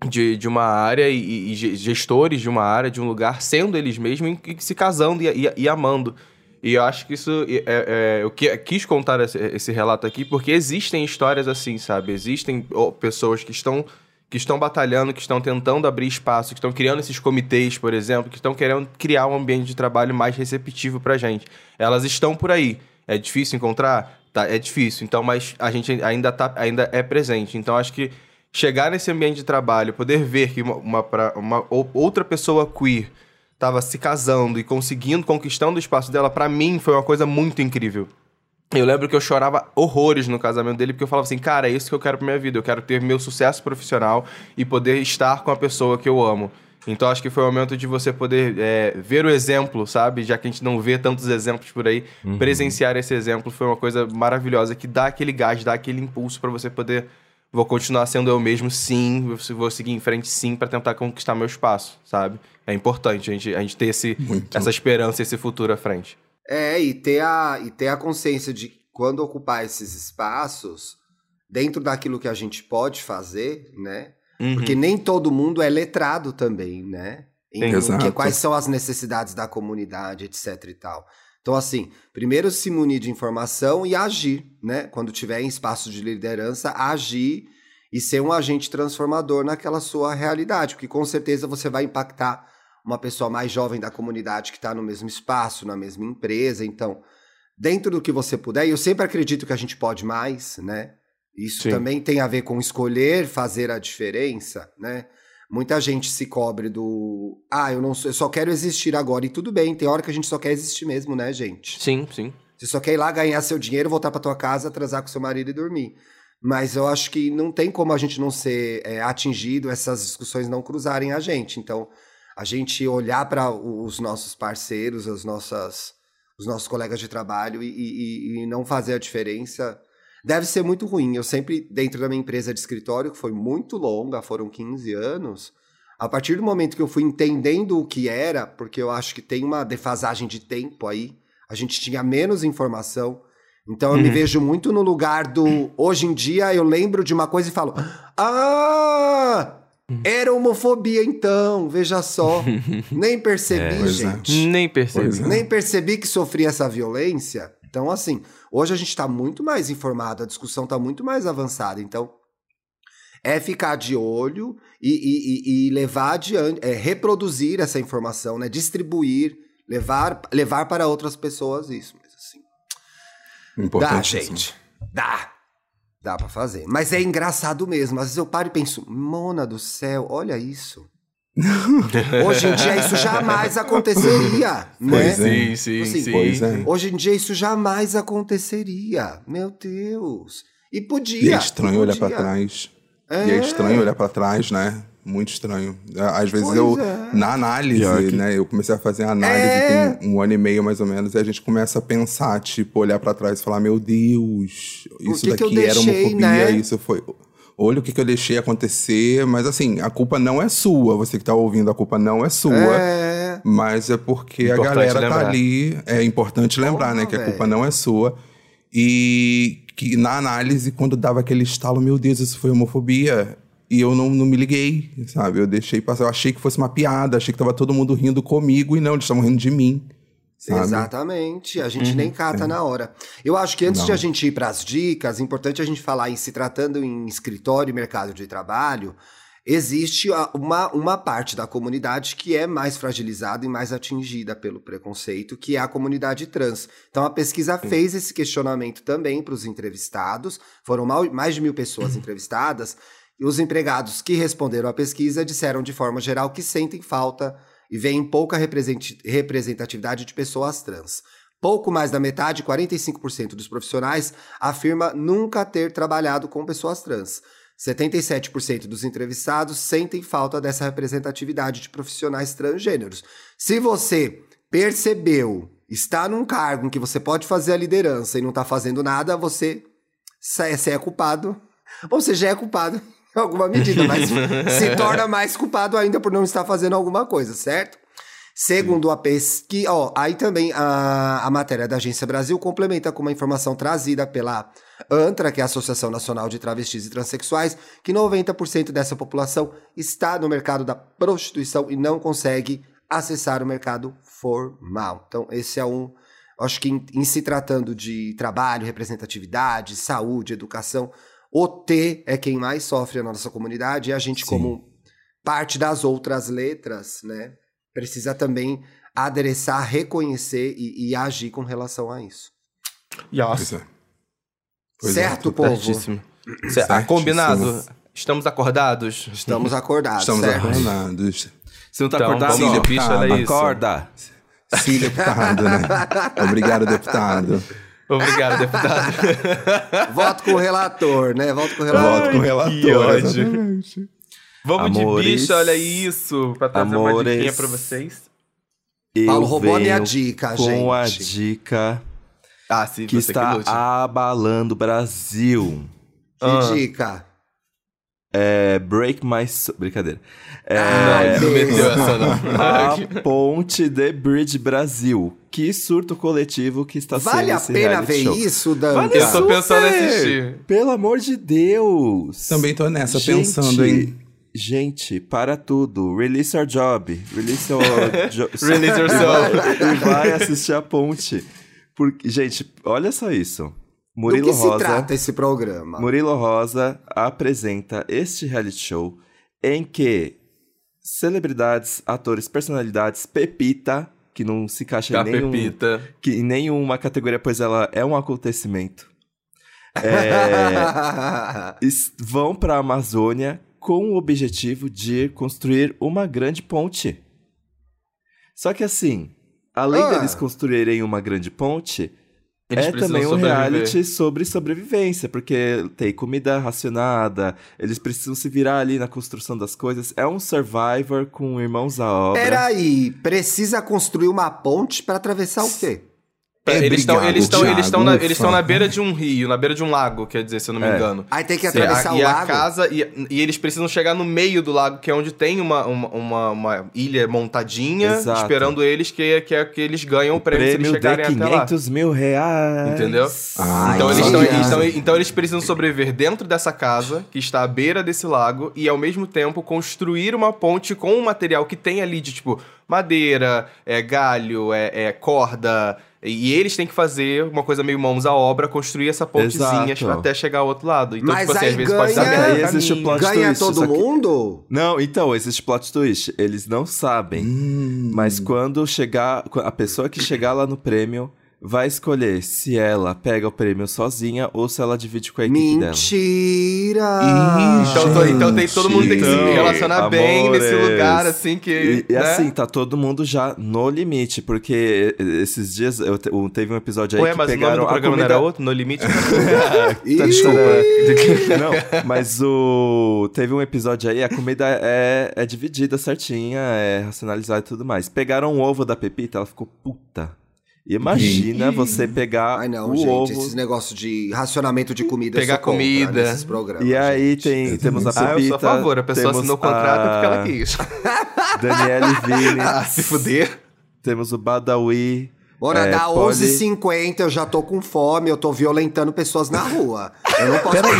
Speaker 3: de, de uma área e, e, gestores de uma área, de um lugar, sendo eles mesmos e, se casando e, e, e amando. E eu acho que isso. É, é, eu quis contar esse, esse, relato aqui porque existem histórias assim, sabe? Existem pessoas que estão, que estão batalhando, que estão tentando abrir espaço, que estão criando esses comitês, por exemplo, que estão querendo criar um ambiente de trabalho mais receptivo pra gente. Elas estão por aí. É difícil encontrar? Tá, é difícil. Então, mas a gente ainda, tá, ainda é presente. Então, acho que chegar nesse ambiente de trabalho, poder ver que uma, uma, uma outra pessoa queer estava se casando e conseguindo, conquistando o espaço dela, para mim foi uma coisa muito incrível. Eu lembro que eu chorava horrores no casamento dele, porque eu falava assim, cara, é isso que eu quero pra minha vida. Eu quero ter meu sucesso profissional e poder estar com a pessoa que eu amo. Então acho que foi o momento de você poder é, ver o exemplo, sabe? Já que a gente não vê tantos exemplos por aí, uhum. presenciar esse exemplo foi uma coisa maravilhosa que dá aquele gás, dá aquele impulso para você poder vou continuar sendo eu mesmo, sim, vou seguir em frente, sim, para tentar conquistar meu espaço, sabe? É importante a gente, a gente ter esse, essa esperança, esse futuro à frente.
Speaker 2: É, e ter, a, e ter a consciência de quando ocupar esses espaços, dentro daquilo que a gente pode fazer, né? Uhum. Porque nem todo mundo é letrado também, né? Em, que, quais são as necessidades da comunidade, etc e tal. Então, assim, primeiro se munir de informação e agir, né? Quando tiver em espaço de liderança, agir e ser um agente transformador naquela sua realidade, porque com certeza você vai impactar uma pessoa mais jovem da comunidade que está no mesmo espaço, na mesma empresa. Então, dentro do que você puder, e eu sempre acredito que a gente pode mais, né? Isso Sim. também tem a ver com escolher fazer a diferença, né? Muita gente se cobre do. Ah, eu não eu só quero existir agora. E tudo bem, tem hora que a gente só quer existir mesmo, né, gente?
Speaker 3: Sim, sim.
Speaker 2: Você só quer ir lá ganhar seu dinheiro, voltar pra tua casa, atrasar com seu marido e dormir. Mas eu acho que não tem como a gente não ser é, atingido, essas discussões não cruzarem a gente. Então, a gente olhar para os nossos parceiros, as nossas, os nossos colegas de trabalho e, e, e não fazer a diferença deve ser muito ruim. Eu sempre, dentro da minha empresa de escritório, que foi muito longa, foram 15 anos, a partir do momento que eu fui entendendo o que era, porque eu acho que tem uma defasagem de tempo aí, a gente tinha menos informação. Então eu uhum. me vejo muito no lugar do. Hoje em dia eu lembro de uma coisa e falo: Ah! Era homofobia então, veja só. Nem percebi, é, gente.
Speaker 3: É. Nem percebi.
Speaker 2: É. Nem percebi que sofria essa violência. Então, assim, hoje a gente está muito mais informado, a discussão está muito mais avançada. Então, é ficar de olho e, e, e levar adiante, é reproduzir essa informação, né? Distribuir, levar, levar para outras pessoas isso. Mas assim. Dá, gente. Dá. Dá para fazer. Mas é engraçado mesmo. Às vezes eu paro e penso, Mona do céu, olha isso. hoje em dia isso jamais aconteceria, né?
Speaker 3: Sim, é. sim, assim, sim.
Speaker 2: Pois é. Hoje em dia isso jamais aconteceria. Meu Deus. E podia.
Speaker 4: E é estranho podia. olhar para trás. É. E é estranho olhar para trás, né? Muito estranho. Às vezes pois eu, é. na análise, que... né? Eu comecei a fazer análise é. tem um ano e meio mais ou menos, e a gente começa a pensar, tipo, olhar para trás e falar: Meu Deus, isso que daqui que deixei, era homofobia, né? isso foi olha o que, que eu deixei acontecer, mas assim, a culpa não é sua. Você que tá ouvindo, a culpa não é sua. É. Mas é porque importante a galera tá lembrar. tá ali. É importante lembrar, né? Que a culpa não é sua. E que na análise, quando dava aquele estalo, meu Deus, isso foi homofobia. E eu não, não me liguei, sabe? Eu deixei passar. Eu achei que fosse uma piada, achei que tava todo mundo rindo comigo e não, eles estavam rindo de mim.
Speaker 2: Sabe? Exatamente, a gente uhum, nem cata sim. na hora. Eu acho que antes Não. de a gente ir para as dicas, é importante a gente falar em se tratando em escritório e mercado de trabalho, existe uma, uma parte da comunidade que é mais fragilizada e mais atingida pelo preconceito, que é a comunidade trans. Então a pesquisa sim. fez esse questionamento também para os entrevistados, foram mais de mil pessoas uhum. entrevistadas, e os empregados que responderam à pesquisa disseram de forma geral que sentem falta e vem pouca representatividade de pessoas trans. Pouco mais da metade, 45% dos profissionais, afirma nunca ter trabalhado com pessoas trans. 77% dos entrevistados sentem falta dessa representatividade de profissionais transgêneros. Se você percebeu está num cargo em que você pode fazer a liderança e não tá fazendo nada, você, você é culpado. Ou você já é culpado alguma medida, mas se torna mais culpado ainda por não estar fazendo alguma coisa, certo? Segundo a pesquisa, ó, aí também a, a matéria da Agência Brasil complementa com uma informação trazida pela ANTRA, que é a Associação Nacional de Travestis e Transsexuais, que 90% dessa população está no mercado da prostituição e não consegue acessar o mercado formal. Então, esse é um. Acho que em, em se tratando de trabalho, representatividade, saúde, educação, o T é quem mais sofre na nossa comunidade e a gente, Sim. como parte das outras letras, né? precisa também adereçar, reconhecer e, e agir com relação a isso.
Speaker 3: Nossa.
Speaker 2: Pois é. certo, é, povo?
Speaker 3: Certíssimo. Combinado? Estamos acordados?
Speaker 2: Estamos acordados.
Speaker 4: Estamos certo? acordados.
Speaker 1: Se não tá então, acordado,
Speaker 3: olha
Speaker 1: isso. Acorda.
Speaker 4: Sim, deputado, né? Obrigado, deputado.
Speaker 3: Obrigado, deputado.
Speaker 2: Voto com o relator, né? Voto com o relator.
Speaker 4: Voto com o relator. Que ódio.
Speaker 3: Vamos Amores, de bicho, olha isso, pra trazer amores, uma diquinha pra vocês.
Speaker 2: Paulo roubou a minha dica,
Speaker 1: com
Speaker 2: gente.
Speaker 1: Com a dica
Speaker 3: ah, sim,
Speaker 1: que está que abalando o Brasil.
Speaker 2: Que ah. dica?
Speaker 1: É, break My Soul. Brincadeira. É,
Speaker 3: ah, não, meteu essa não.
Speaker 1: a Ponte The Bridge Brasil. Que surto coletivo que está
Speaker 2: vale
Speaker 1: sendo
Speaker 2: Vale a pena ver
Speaker 1: show.
Speaker 2: isso, Dan?
Speaker 3: Vale Eu tô pensando em assistir.
Speaker 1: Pelo amor de Deus.
Speaker 4: Também tô nessa, Gente, pensando em
Speaker 1: Gente, para tudo. Release your job. Release your
Speaker 3: jo Release yourself.
Speaker 1: e vai assistir a ponte. Porque, gente, olha só isso. Murilo
Speaker 2: Do que
Speaker 1: Rosa.
Speaker 2: se trata esse programa?
Speaker 1: Murilo Rosa apresenta este reality show em que celebridades, atores, personalidades, Pepita, que não se encaixa em, nenhum,
Speaker 3: Pepita.
Speaker 1: que em nenhuma categoria, pois ela é um acontecimento. É, vão para a Amazônia com o objetivo de construir uma grande ponte. Só que assim, além ah. deles construírem uma grande ponte, eles é também um sobreviver. reality sobre sobrevivência, porque tem comida racionada, eles precisam se virar ali na construção das coisas. É um Survivor com irmãos à obra.
Speaker 2: Peraí, precisa construir uma ponte para atravessar o quê?
Speaker 3: É eles estão eles estão eles estão na, eles estão na beira de um rio, na beira de um lago, quer dizer, se eu não me é. engano.
Speaker 2: Aí tem que atravessar Sim, o
Speaker 3: e
Speaker 2: lago.
Speaker 3: E a casa e, e, eles precisam chegar no meio do lago, que é onde tem uma, uma, uma, uma ilha montadinha Exato. esperando eles que que, é, que eles ganham o prêmio, prêmio se eles chegarem
Speaker 1: de 500 mil reais.
Speaker 3: Entendeu? Ah, então eles estão então, então eles precisam sobreviver dentro dessa casa que está à beira desse lago e ao mesmo tempo construir uma ponte com um material que tem ali de tipo madeira, é galho, é, é corda, e eles têm que fazer uma coisa meio mãos à obra, construir essa pontezinha Exato. até chegar ao outro lado. Então,
Speaker 2: Mas
Speaker 3: tipo assim,
Speaker 2: aí
Speaker 3: às vezes
Speaker 2: ganha,
Speaker 3: pode dar
Speaker 1: aí existe o plot
Speaker 2: ganha
Speaker 1: twist.
Speaker 2: todo mundo?
Speaker 1: Não, então, existe plot twist. Eles não sabem.
Speaker 4: Hum.
Speaker 1: Mas quando chegar. A pessoa que chegar lá no prêmio vai escolher se ela pega o prêmio sozinha ou se ela divide com a equipe
Speaker 2: Mentira.
Speaker 1: dela.
Speaker 2: Mentira!
Speaker 3: Então, então tem, todo mundo tem que se relacionar amores. bem nesse lugar, assim, que...
Speaker 1: E,
Speaker 3: né?
Speaker 1: assim, tá todo mundo já no limite, porque esses dias eu, eu teve um episódio aí
Speaker 3: Ué,
Speaker 1: que
Speaker 3: mas
Speaker 1: pegaram
Speaker 3: o nome do programa
Speaker 1: comida...
Speaker 3: não era outro? No Limite?
Speaker 1: tá, desculpa. não, mas o... Teve um episódio aí, a comida é, é dividida certinha, é racionalizada e tudo mais. Pegaram um ovo da Pepita, ela ficou puta. Imagina você pegar
Speaker 2: Ai, não,
Speaker 1: o
Speaker 2: gente,
Speaker 1: ovo...
Speaker 2: esses negócios de racionamento de comida
Speaker 3: Pegar comida.
Speaker 2: nesses programas.
Speaker 1: E aí tem, temos a Pepita...
Speaker 3: Ah, eu sou a favor, a pessoa assinou o contrato a... porque ela quis.
Speaker 1: Daniele Vini.
Speaker 3: ah, se fuder.
Speaker 1: Temos o Badawi.
Speaker 2: Bora, é, dá pode... 11h50, eu já tô com fome, eu tô violentando pessoas na rua. Eu não posso
Speaker 4: Peraí,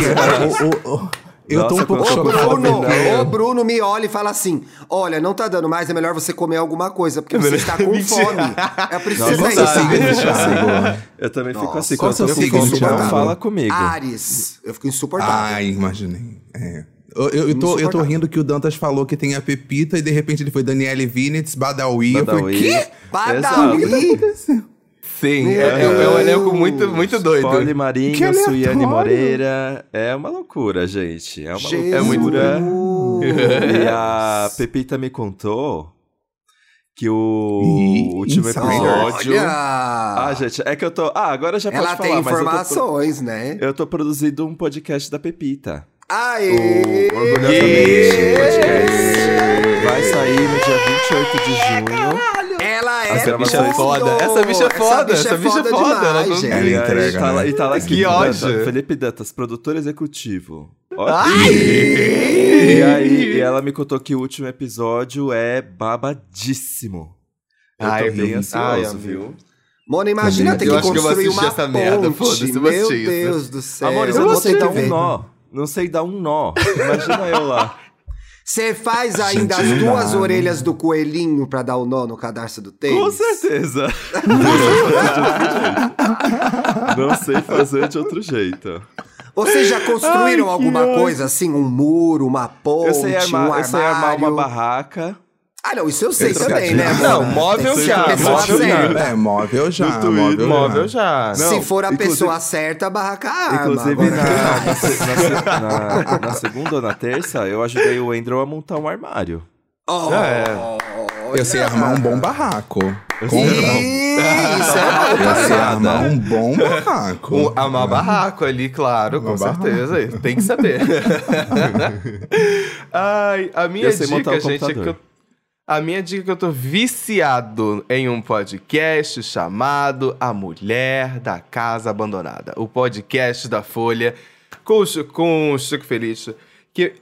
Speaker 4: o, o, eu Nossa, tô um pouco
Speaker 2: chocado. Bruno, o Bruno me olha e fala assim: Olha, não tá dando mais, é melhor você comer alguma coisa, porque você está com fome. É preciso
Speaker 1: Nossa,
Speaker 2: isso.
Speaker 1: Assim, eu também Nossa, fico assim, quando eu fico com fome, fala comigo.
Speaker 2: Ares, eu fico insuportável.
Speaker 4: Ah, imaginei. É. Eu, eu, eu, tô, eu tô rindo que o Dantas falou que tem a Pepita e de repente ele foi Daniele Vinitz, Badawi.
Speaker 1: Badawi.
Speaker 4: Eu falei, quê?
Speaker 2: Badawi? O tá?
Speaker 3: Sim, é, é, um elenco muito, muito doido.
Speaker 1: Poli Marinho, Suiane Moreira. É uma loucura, gente. É uma
Speaker 2: Jesus.
Speaker 1: loucura. e a Pepita me contou que o Ih, último episódio.
Speaker 2: Olha!
Speaker 1: Ah, gente, é que eu tô. Ah, agora já
Speaker 2: Ela
Speaker 1: pode falar,
Speaker 2: tem informações,
Speaker 1: eu tô...
Speaker 2: né?
Speaker 1: Eu tô produzindo um podcast da Pepita.
Speaker 2: Aê!
Speaker 1: O Orgulhosamente Podcast. Vai sair no dia 28 de junho.
Speaker 2: É
Speaker 3: essa bicha é foda. Essa bicha é foda. Essa bicha é foda.
Speaker 2: demais,
Speaker 3: Ela-
Speaker 2: gente.
Speaker 4: Ela
Speaker 1: E
Speaker 4: entrega,
Speaker 1: tá lá,
Speaker 4: né?
Speaker 1: e tá lá
Speaker 3: Que ódio.
Speaker 1: Felipe Dantas, produtor executivo. Ó, E aí, e ela me contou que o último episódio é babadíssimo. Eu
Speaker 3: Ai,
Speaker 1: tô bem
Speaker 3: eu-
Speaker 1: ansioso,
Speaker 3: ai,
Speaker 1: viu?
Speaker 2: Mona, imagina ter
Speaker 3: Eu
Speaker 2: que
Speaker 3: acho que eu vou
Speaker 2: construir
Speaker 3: assistir
Speaker 2: uma
Speaker 3: essa merda,
Speaker 2: ponte.
Speaker 3: foda-se, eu vou
Speaker 2: Meu
Speaker 3: isso.
Speaker 2: Deus do céu.
Speaker 1: Amores, eu
Speaker 2: Vou
Speaker 1: não sei
Speaker 2: ter
Speaker 1: dar um nó. Não sei dar um nó. Imagina eu lá.
Speaker 2: Você faz ainda
Speaker 4: Gente,
Speaker 2: as duas
Speaker 4: dá,
Speaker 2: orelhas do coelhinho pra dar o nó no cadarço do tênis?
Speaker 1: Com certeza. não sei fazer de outro jeito.
Speaker 2: Vocês já construíram
Speaker 1: Ai,
Speaker 2: alguma
Speaker 1: ódio.
Speaker 2: coisa assim? Um muro, uma ponte,
Speaker 1: Eu sei
Speaker 2: um
Speaker 1: armar,
Speaker 2: armário?
Speaker 1: eu sei armar uma barraca.
Speaker 2: Ah, não, isso eu sei
Speaker 4: Esse
Speaker 2: também, né,
Speaker 3: Não, móvel
Speaker 2: que
Speaker 3: já,
Speaker 2: ser a pessoa
Speaker 3: móvel já.
Speaker 2: certa.
Speaker 4: É, móvel já. Móvel,
Speaker 3: Móvel já.
Speaker 2: Se
Speaker 1: Não,
Speaker 2: for a pessoa certa, a barraca arma.
Speaker 1: Inclusive, na, na, na se- na- na segunda ou na terça, eu ajudei o Andrew a montar um armário.
Speaker 2: Oh,
Speaker 3: É.
Speaker 4: Eu sei armar um bom barraco.
Speaker 2: É.
Speaker 4: Eu sei
Speaker 1: Nada.
Speaker 4: armar um bom barraco.
Speaker 3: Um, amar barraco ali, claro, com certeza. Tem que saber. Ai, a minha dica, gente, é que eu. A minha dica é que eu tô viciado em um podcast chamado A Mulher da Casa Abandonada. O podcast da Folha com o, Chi- com o Chico Feliz. Que.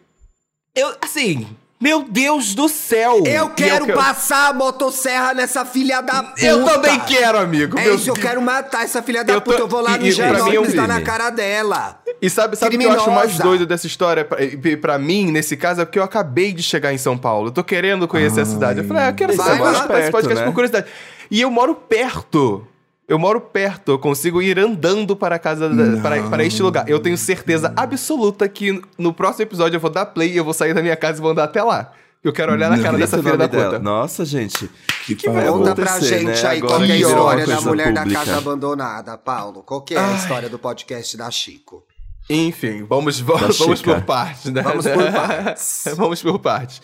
Speaker 3: Eu, assim. Meu Deus do céu!
Speaker 2: Eu quero
Speaker 3: que eu-
Speaker 2: passar a motosserra nessa filha da puta.
Speaker 3: Eu também quero, amigo.
Speaker 2: É
Speaker 3: Meu
Speaker 2: isso, eu quero matar essa filha da
Speaker 3: Eu tô-
Speaker 2: puta. Eu vou lá no
Speaker 3: e mim é um
Speaker 2: Gianópolis, tá na cara dela.
Speaker 3: E sabe, sabe o que eu acho mais doido dessa história? Pra, pra mim, nesse caso, é porque eu acabei de chegar em São Paulo. Eu tô querendo conhecer a cidade. Eu falei, ah, eu quero saber
Speaker 2: lá.
Speaker 3: mais perto, esse podcast
Speaker 1: né?
Speaker 3: por curiosidade. E eu moro perto. Eu moro perto, eu consigo ir andando para a casa da- para, para este lugar. Eu tenho certeza absoluta que no próximo episódio eu vou dar play e eu vou sair da minha casa e vou andar até lá. Eu quero olhar na cara dessa filha da puta.
Speaker 1: dela. Nossa, gente. Que, que vai
Speaker 4: Conta
Speaker 2: Conta pra
Speaker 1: acontecer,
Speaker 2: gente
Speaker 1: né?
Speaker 2: aí
Speaker 1: Agora
Speaker 2: qual é a história da mulher
Speaker 1: pública.
Speaker 2: da casa abandonada, Paulo. Qual que é a história do podcast da Chico?
Speaker 3: Enfim, vamos, vamos, vamos por partes, né?
Speaker 2: Vamos por partes.
Speaker 3: vamos por partes.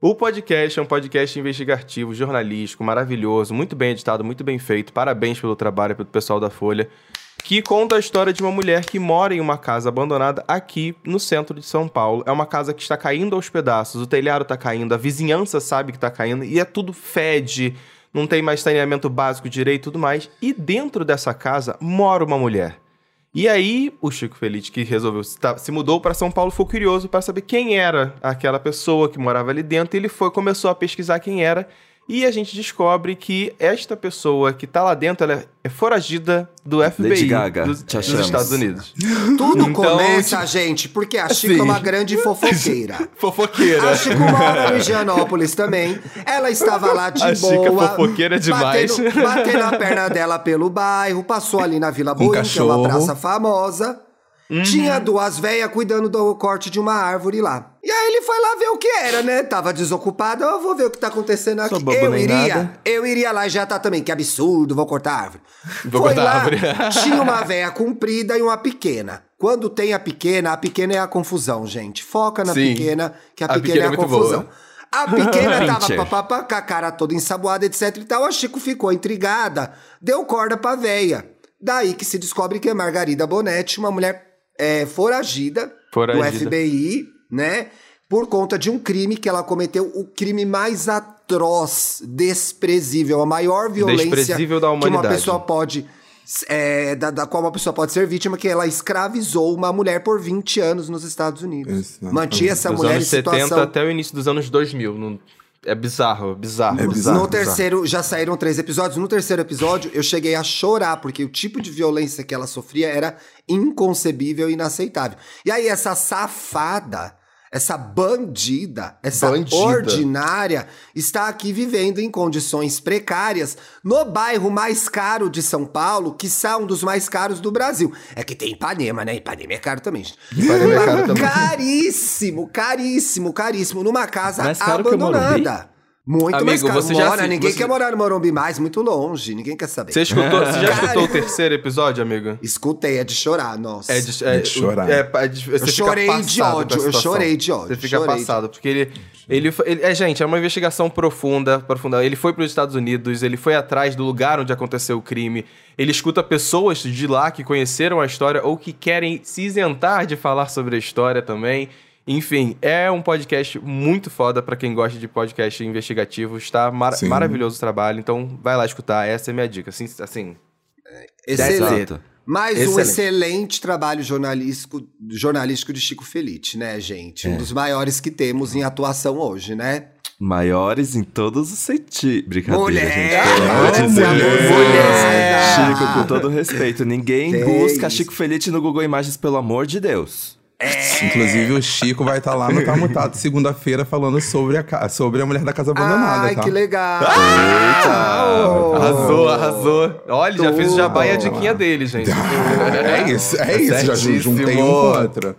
Speaker 3: O podcast é um podcast investigativo, jornalístico, maravilhoso, muito bem editado, muito bem feito. Parabéns pelo trabalho pelo pessoal da Folha. Que conta a história de uma mulher que mora em uma casa abandonada aqui no centro de São Paulo. É uma casa que está caindo aos pedaços, o telhado está caindo, a vizinhança sabe que está caindo e é tudo fede, não tem mais saneamento básico direito e tudo mais. E dentro dessa casa mora uma mulher. E aí, o Chico Feliz, que resolveu se, mudou para São Paulo, ficou curioso para saber quem era aquela pessoa que morava ali dentro. E ele foi, começou a pesquisar quem era. E a gente descobre que esta pessoa que tá lá dentro, ela é foragida do FBI
Speaker 1: Lady Gaga,
Speaker 3: dos, dos. Estados Unidos.
Speaker 2: Tudo
Speaker 3: Então,
Speaker 2: começa, gente, porque a Chico
Speaker 3: Assim.
Speaker 2: é uma grande fofoqueira.
Speaker 3: Fofoqueira.
Speaker 2: A Chico mora em Gianópolis também. Ela estava lá de
Speaker 3: A Chica
Speaker 2: boa.
Speaker 3: fofoqueira demais.
Speaker 2: Batendo, batendo a perna dela pelo bairro. Passou ali na Vila
Speaker 4: Com
Speaker 2: Boim, que é uma praça famosa.
Speaker 3: Uhum.
Speaker 2: Tinha duas velhas cuidando do corte de uma árvore lá. E aí ele foi lá ver o que era, né? Tava desocupado. Eu vou ver o que tá acontecendo aqui. Eu iria.
Speaker 1: nada.
Speaker 2: Eu iria lá e já tá também. Que absurdo, vou cortar a árvore.
Speaker 3: Vou
Speaker 2: foi
Speaker 3: cortar a
Speaker 2: lá,
Speaker 3: árvore.
Speaker 2: tinha uma véia comprida e uma pequena. Quando tem a pequena, a pequena é a confusão, gente. Foca na
Speaker 3: Sim.
Speaker 2: pequena, que a,
Speaker 3: A
Speaker 2: pequena,
Speaker 3: pequena
Speaker 2: é
Speaker 3: é
Speaker 2: a confusão.
Speaker 3: boa.
Speaker 2: A pequena tava papapá, com a cara toda ensaboada, etc e tal. A Chico ficou intrigada, deu corda pra véia. Daí que se descobre que é Margarida Bonetti, uma mulher é, foragida,
Speaker 3: Foragida.
Speaker 2: do FBI, né? Por conta de um crime que ela cometeu, o crime mais atroz, desprezível, a maior violência que uma pessoa pode. é, da, da qual uma pessoa pode ser vítima, que ela escravizou uma mulher por 20 anos nos Estados Unidos.
Speaker 4: Exatamente.
Speaker 2: Mantinha essa
Speaker 3: Dos
Speaker 2: mulher em
Speaker 3: anos 70
Speaker 2: situação.
Speaker 3: até o início dos anos 2000. Não- É bizarro, bizarro.
Speaker 4: É bizarro.
Speaker 2: no terceiro, já saíram três episódios. No terceiro episódio, eu cheguei a chorar, porque o tipo de violência que ela sofria era inconcebível e inaceitável. E aí, essa safada, essa bandida, essa
Speaker 3: Bandida.
Speaker 2: ordinária, está aqui vivendo em condições precárias no bairro mais caro de São Paulo, que são um dos mais caros do Brasil. É que tem Ipanema, né? Ipanema é caro também, gente.
Speaker 3: Ipanema é caro também.
Speaker 2: Caríssimo, caríssimo, caríssimo. Numa casa
Speaker 1: Mais
Speaker 2: abandonada. Muito
Speaker 3: Amigo,
Speaker 2: mais caro.
Speaker 3: você já
Speaker 2: Mora,
Speaker 3: se-
Speaker 2: ninguém
Speaker 3: você-
Speaker 2: quer morar no Morumbi mais, muito longe. Ninguém quer saber.
Speaker 3: Você, escutou, você já escutou o terceiro episódio, amigo?
Speaker 2: Escutei, é de chorar, nossa.
Speaker 3: É de, é,
Speaker 4: de chorar.
Speaker 3: É, é de- você
Speaker 2: Eu chorei
Speaker 3: passado
Speaker 2: de ódio, eu chorei de ódio,
Speaker 3: Você fica
Speaker 2: chorei de-
Speaker 3: passado, porque ele, ele, ele- É, gente, é uma investigação profunda, profunda. Ele foi para os Estados Unidos, ele foi atrás do lugar onde aconteceu o crime. Ele escuta pessoas de lá que conheceram a história ou que querem se isentar de falar sobre a história também. Enfim, é um podcast muito foda para quem gosta de podcast investigativo. Está mar Sim. maravilhoso o trabalho, então vai lá escutar. Essa é a minha dica. Assim, assim
Speaker 2: Excelente. Mais excelente. um excelente trabalho jornalístico, jornalístico de Chico Felite, né, gente? É. Um dos maiores que temos em atuação hoje, né?
Speaker 1: Maiores em todos os sentidos. Brincadeira,
Speaker 2: mulher!
Speaker 1: gente. Mulher! Chico, com todo respeito, ninguém busca isso? Chico Felite no Google Imagens, pelo amor de Deus.
Speaker 4: É. Inclusive, o Chico vai estar tá lá no Tá Mutado segunda-feira falando sobre a, sobre a mulher da casa abandonada.
Speaker 2: Ai,
Speaker 4: tá?
Speaker 2: que legal!
Speaker 3: Eita! Arrasou, arrasou. Olha, Tudo. já fiz o jabá e a diquinha dele, gente.
Speaker 4: é isso, é isso. Já juntei um com outro.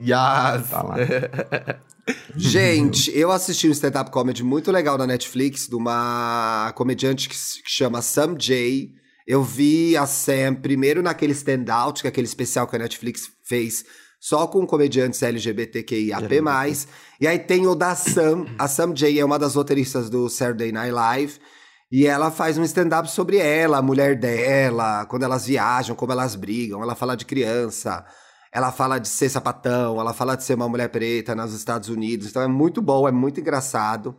Speaker 3: Yes. Tá lá.
Speaker 2: Gente, eu assisti um stand-up comedy muito legal na Netflix de uma comediante que, se chama Sam Jay. Eu vi a Sam primeiro naquele stand-out, que é aquele especial que a Netflix fez só com comediantes LGBTQIAP+. E aí tem o da Sam. A Sam Jay é uma das roteiristas do Saturday Night Live. E ela faz um stand-up sobre ela, a mulher dela, quando elas viajam, como elas brigam. Ela fala de criança, ela fala de ser sapatão, ela fala de ser uma mulher preta nos Estados Unidos. Então é muito bom, é muito engraçado.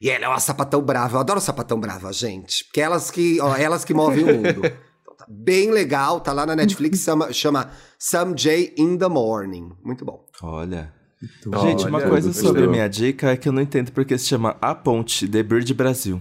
Speaker 2: E ela é uma sapatão brava. Eu adoro sapatão brava, gente. Porque elas que, ó, elas que movem o mundo. Bem legal, tá lá na Netflix, chama, chama Some J in the Morning. Muito bom.
Speaker 1: Olha. Gente, uma coisa sobre a minha dica é que eu não entendo porque se chama A Ponte, The Bird Brasil.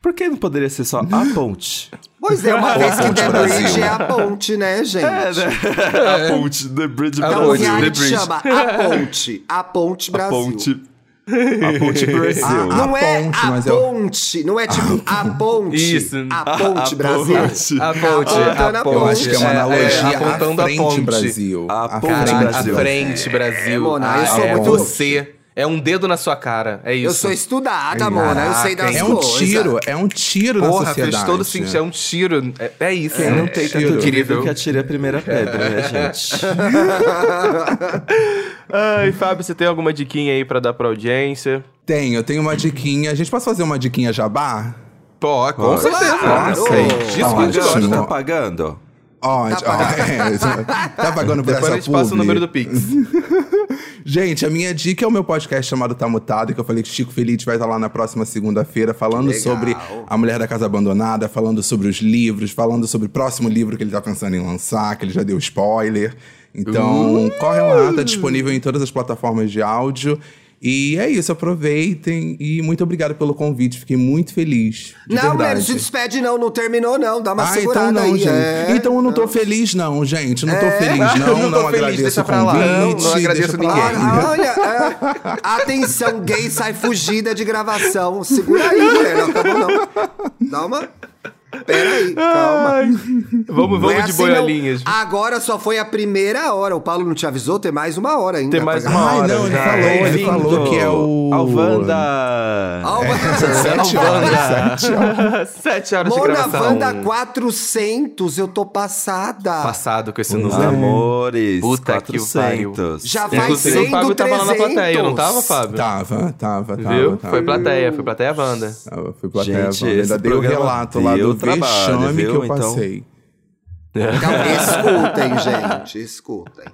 Speaker 1: Por que não poderia ser só a ponte?
Speaker 2: Pois é, uma vez que The Bridge é a ponte, né, gente? É, né?
Speaker 1: A ponte, The Bridge
Speaker 2: Brasil. Então, o reality chama A Ponte, A Ponte Brasil. A ponte
Speaker 1: a ponte Brasil.
Speaker 2: A, não a é ponte, a é ponte, não é tipo a ponte. Isso. A ponte a Brasil.
Speaker 3: Ponte. A ponte. A ponte. Eu
Speaker 4: acho que é uma analogia é, é, apontando a frente Brasil.
Speaker 3: A ponte Brasil. A frente Brasil. É, Mona, eu sou é muito... você. É um dedo na sua cara, é isso.
Speaker 2: Eu sou estudada, Mona, eu sei das
Speaker 4: é um
Speaker 2: coisas.
Speaker 4: tiro, é um tiro Porra, na sociedade.
Speaker 3: fez todo sentido, é um tiro. É, é isso.
Speaker 1: É, não tem tanto incrível que atire a primeira pedra, né, gente?
Speaker 3: Ai, Fábio, você tem alguma diquinha aí para dar pra audiência?
Speaker 4: Tenho, eu tenho uma diquinha. A gente pode fazer uma diquinha jabá?
Speaker 3: Pô, com certeza.
Speaker 1: Claro. Disco de hoje tá pagando?
Speaker 4: Onde? Tá, pagando. é, tá pagando por
Speaker 3: Depois
Speaker 4: essa
Speaker 3: a gente passa o número do Pix.
Speaker 4: gente, a minha dica é o meu podcast chamado Tá Mutado, que eu falei que Chico Feliz vai estar lá na próxima segunda-feira falando sobre a mulher da casa abandonada, falando sobre os livros, falando sobre o próximo livro que ele tá pensando em lançar, que ele já deu spoiler. Então, uh! corre lá, tá disponível em todas as plataformas de áudio. E é isso, aproveitem e muito obrigado pelo convite, fiquei muito feliz.
Speaker 2: não, mulher, se despede não, não terminou não, dá uma ah, segurada
Speaker 4: então não,
Speaker 2: aí.
Speaker 4: Gente. É. Então eu não tô feliz não, gente, não tô é. feliz não, não, não feliz, agradeço o convite. Não,
Speaker 3: não agradeço ninguém.
Speaker 2: Ah, olha, é. atenção, gay sai fugida de gravação, segura aí, não acabou não. Dá uma... Peraí, calma. Ai.
Speaker 3: Vamos, vamos é de assim, boiolinhas.
Speaker 2: Não. Agora só foi a primeira hora. O Paulo não te avisou? Tem mais uma hora ainda.
Speaker 3: Tem mais uma hora.
Speaker 4: Ai, não, ele falou, é ele falou que é o...
Speaker 1: Alvanda.
Speaker 2: Alvanda.
Speaker 3: Sete horas. Sete horas de gravação.
Speaker 2: Wanda 400, eu tô passada.
Speaker 3: Passado com esse
Speaker 1: Os
Speaker 3: número.
Speaker 1: amores,
Speaker 3: Puta 400.
Speaker 2: Que Já faz Inclusive, 100
Speaker 3: o Fábio tava lá na plateia, não tava, Fábio?
Speaker 4: Tava, tava, tava.
Speaker 3: Viu? Tava. Foi plateia, foi plateia Wanda.
Speaker 4: Foi plateia Gente, Wanda. Ainda dei o relato lá do trabalho, vexame viu? que eu então... passei.
Speaker 2: Então, escutem, gente, escutem.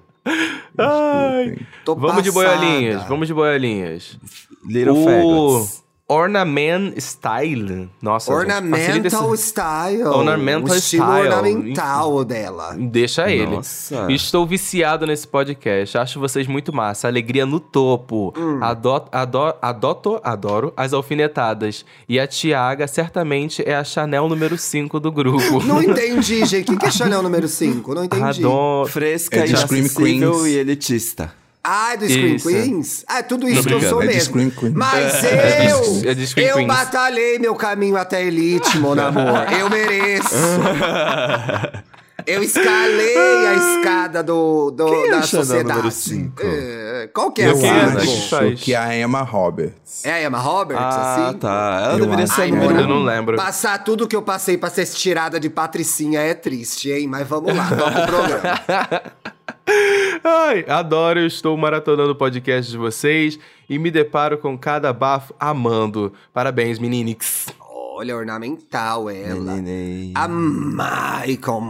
Speaker 3: Ai, vamos de boiolinhas, vamos de boiolinhas.
Speaker 1: Little o... Faggots.
Speaker 3: Ornament Style. Nossa,
Speaker 2: Ornamental gente, Style.
Speaker 3: Ornamental
Speaker 2: o
Speaker 3: estilo
Speaker 2: Style. ornamental dela.
Speaker 3: Deixa ele. Nossa. Estou viciado nesse podcast. Acho vocês muito massa. Alegria no topo. Hum. Adot, ador, adoto, adoro as alfinetadas. E a Tiaga certamente é a Chanel número 5 do grupo.
Speaker 2: Não entendi, gente. O que é Chanel número 5? Não entendi.
Speaker 1: Adoro. Fresca é e acessível e elitista.
Speaker 2: Ah, é do Scream isso. Queens? Ah, é tudo isso que eu sou
Speaker 4: é
Speaker 2: mesmo. Mas é, eu, é de, eu batalhei meu caminho até a elite, meu amor. Eu mereço. Eu escalei a escada do, do Quem da sociedade. É, qual que é
Speaker 4: eu
Speaker 2: a
Speaker 4: acho que é a Emma Roberts.
Speaker 2: É a Emma Roberts,
Speaker 1: ah,
Speaker 2: assim?
Speaker 1: tá. Ela eu deveria ser a número
Speaker 3: Eu não lembro.
Speaker 2: Passar tudo que eu passei pra ser tirada de patricinha é triste, hein? Mas vamos lá, toca o programa.
Speaker 3: Ai, adoro, eu estou maratonando o podcast de vocês e me deparo com cada bafo amando. Parabéns, meninix.
Speaker 2: Olha, ornamental ela. Nenê. A Maicon.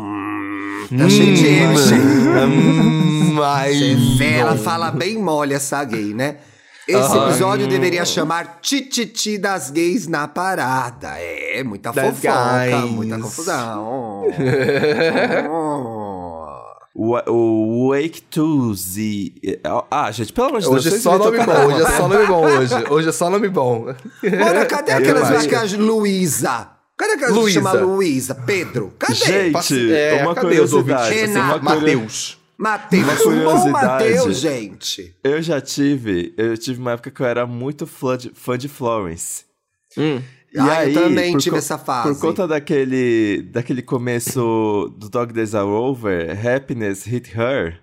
Speaker 2: Tá cheio de M.
Speaker 3: Hum,
Speaker 2: Você vê, ela fala bem mole essa gay, né? Esse episódio deveria chamar Tititi das gays na parada. É, muita
Speaker 3: Das
Speaker 2: fofoca,
Speaker 3: gays.
Speaker 2: muita confusão.
Speaker 1: O, Wake Tuesday. Ah, gente, pelo amor de Deus.
Speaker 3: Hoje é só nome bom, hoje é só nome bom hoje. Hoje é só nome bom.
Speaker 2: Mano, cadê aquelas
Speaker 3: mais.
Speaker 2: maquiagens Luísa? Cadê aquelas que
Speaker 3: Luísa.
Speaker 2: chama Luísa? Pedro? Cadê?
Speaker 1: Gente,
Speaker 3: Passe- é,
Speaker 1: uma
Speaker 3: cadê os
Speaker 1: curiosidade.
Speaker 2: Renato,
Speaker 3: Mateus.
Speaker 2: Mateus.
Speaker 1: Uma
Speaker 2: Bom
Speaker 1: curiosidade.
Speaker 2: Mateus, gente.
Speaker 1: Eu já tive, eu tive uma época que eu era muito fã de, fã de Florence.
Speaker 3: Hum.
Speaker 1: E
Speaker 2: Ah, eu
Speaker 1: aí,
Speaker 2: também
Speaker 1: por
Speaker 2: tive essa fase.
Speaker 1: Por conta daquele, daquele começo do Dog Days Are Over, Happiness Hit Her,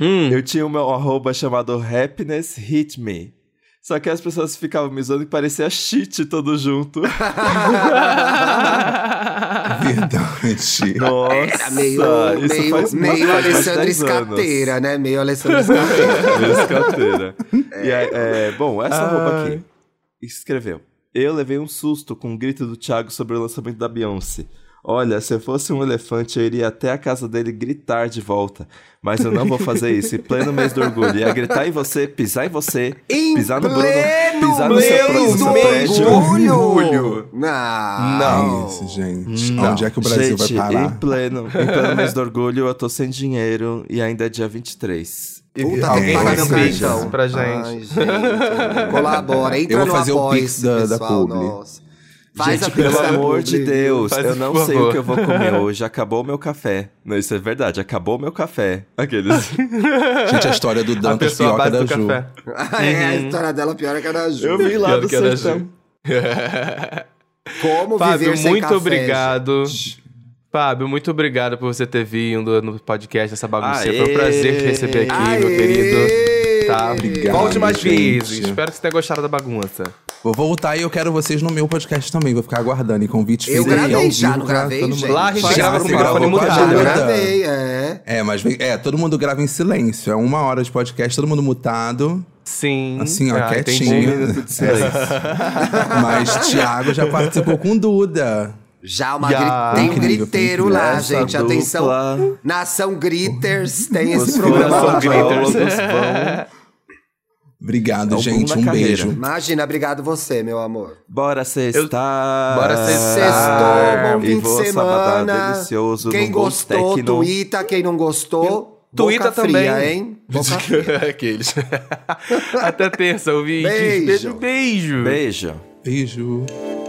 Speaker 3: Hum.
Speaker 1: eu tinha o meu arroba chamado Happiness Hit Me. Só que as pessoas ficavam me zoando que parecia cheat todo junto.
Speaker 4: Verdade.
Speaker 1: Nossa,
Speaker 2: Era meio,
Speaker 1: isso
Speaker 2: meio,
Speaker 1: faz,
Speaker 2: meio
Speaker 1: 10 anos.
Speaker 2: Escateira, né? Meio Alessandro Escateira.
Speaker 1: Meio escateira. E aí, é, bom, essa roupa
Speaker 3: Ai.
Speaker 1: aqui escreveu. Eu levei um susto com o grito do Thiago sobre o lançamento da Beyoncé. Olha, se eu fosse um elefante, eu iria até a casa dele gritar de volta. Mas eu não vou fazer isso. Em pleno mês do orgulho. Ia gritar em você, pisar em você,
Speaker 2: Em
Speaker 1: pisar no Bruno, pisar no seu, no seu prédio.
Speaker 2: orgulho. Não.
Speaker 3: Não.
Speaker 4: Isso, gente.
Speaker 1: Não.
Speaker 4: Onde é que o Brasil
Speaker 1: Gente,
Speaker 4: vai parar?
Speaker 1: Em pleno, em pleno mês do orgulho, eu tô sem dinheiro e ainda é dia 23.
Speaker 2: Puta, tem que pagar
Speaker 3: faz
Speaker 2: meu cartão.
Speaker 3: pra gente.
Speaker 2: Ai, gente. Colabora. Entra
Speaker 4: Eu vou
Speaker 2: no
Speaker 4: fazer o pix da- da
Speaker 2: pessoal,
Speaker 4: publi.
Speaker 2: nossa. Faz
Speaker 1: Gente,
Speaker 2: a
Speaker 1: pelo amor de. Deus,
Speaker 3: Faz,
Speaker 1: eu não sei
Speaker 3: favor.
Speaker 1: o que eu vou comer hoje. Acabou o meu café. Não, isso é verdade. Acabou o meu café. Aqueles.
Speaker 4: Gente, a história do Dantas pior que a da Ju.
Speaker 3: café.
Speaker 2: é, a história dela pior é que a da Ju.
Speaker 1: eu vim lá
Speaker 3: Pior
Speaker 1: do sertão.
Speaker 2: Como
Speaker 3: Fábio,
Speaker 2: viver sem
Speaker 3: muito
Speaker 2: café,
Speaker 3: obrigado.
Speaker 2: gente.
Speaker 3: Fábio, muito obrigado por você ter vindo no podcast, essa bagunça. Foi um prazer te receber aqui, meu
Speaker 2: Aê!
Speaker 3: querido. Tá?
Speaker 4: Obrigado,
Speaker 3: Volte mais vezes. Espero que você tenha gostado da bagunça.
Speaker 4: Vou voltar e eu quero vocês no meu podcast também. Vou ficar aguardando. E convite
Speaker 2: Eu
Speaker 4: feito aí
Speaker 2: gravei
Speaker 4: ao
Speaker 2: já,
Speaker 4: vivo
Speaker 2: não
Speaker 4: pra
Speaker 2: gravei,
Speaker 4: mundo.
Speaker 2: gente?
Speaker 3: Lá a gente grava com
Speaker 4: você
Speaker 3: microfone mutado,
Speaker 2: Já
Speaker 3: né?
Speaker 2: gravei, é.
Speaker 4: É, mas é, todo mundo grava em silêncio. É uma hora de podcast, todo mundo mutado.
Speaker 3: Sim.
Speaker 4: Assim, ó,
Speaker 3: Ah, entendi.
Speaker 4: quietinho.
Speaker 1: De silêncio.
Speaker 4: Mas Thiago já participou com Duda.
Speaker 2: Já uma
Speaker 3: Já.
Speaker 2: gri- tem um griteiro lá, gente. Atenção.
Speaker 1: dupla.
Speaker 2: Nação Gritters tem esse
Speaker 1: Os
Speaker 2: programa lá.
Speaker 3: Gritters.
Speaker 4: Obrigado, gente. Um
Speaker 1: na
Speaker 4: beijo.
Speaker 1: carreira.
Speaker 2: Imagina, obrigado você, meu amor.
Speaker 1: Bora sextar.
Speaker 3: Bora
Speaker 2: Sextou, bom
Speaker 1: E
Speaker 2: fim de semana.
Speaker 1: delicioso
Speaker 2: Quem
Speaker 1: bom
Speaker 2: gostou,
Speaker 1: tecno.
Speaker 2: tuita. Quem não gostou,
Speaker 3: Tuita
Speaker 2: fria,
Speaker 3: também.
Speaker 2: hein? Boca.
Speaker 3: Aqueles. Até terça, ouvintes.
Speaker 2: Beijo.
Speaker 3: Beijo, beijo.
Speaker 1: Beijo.
Speaker 4: Beijo.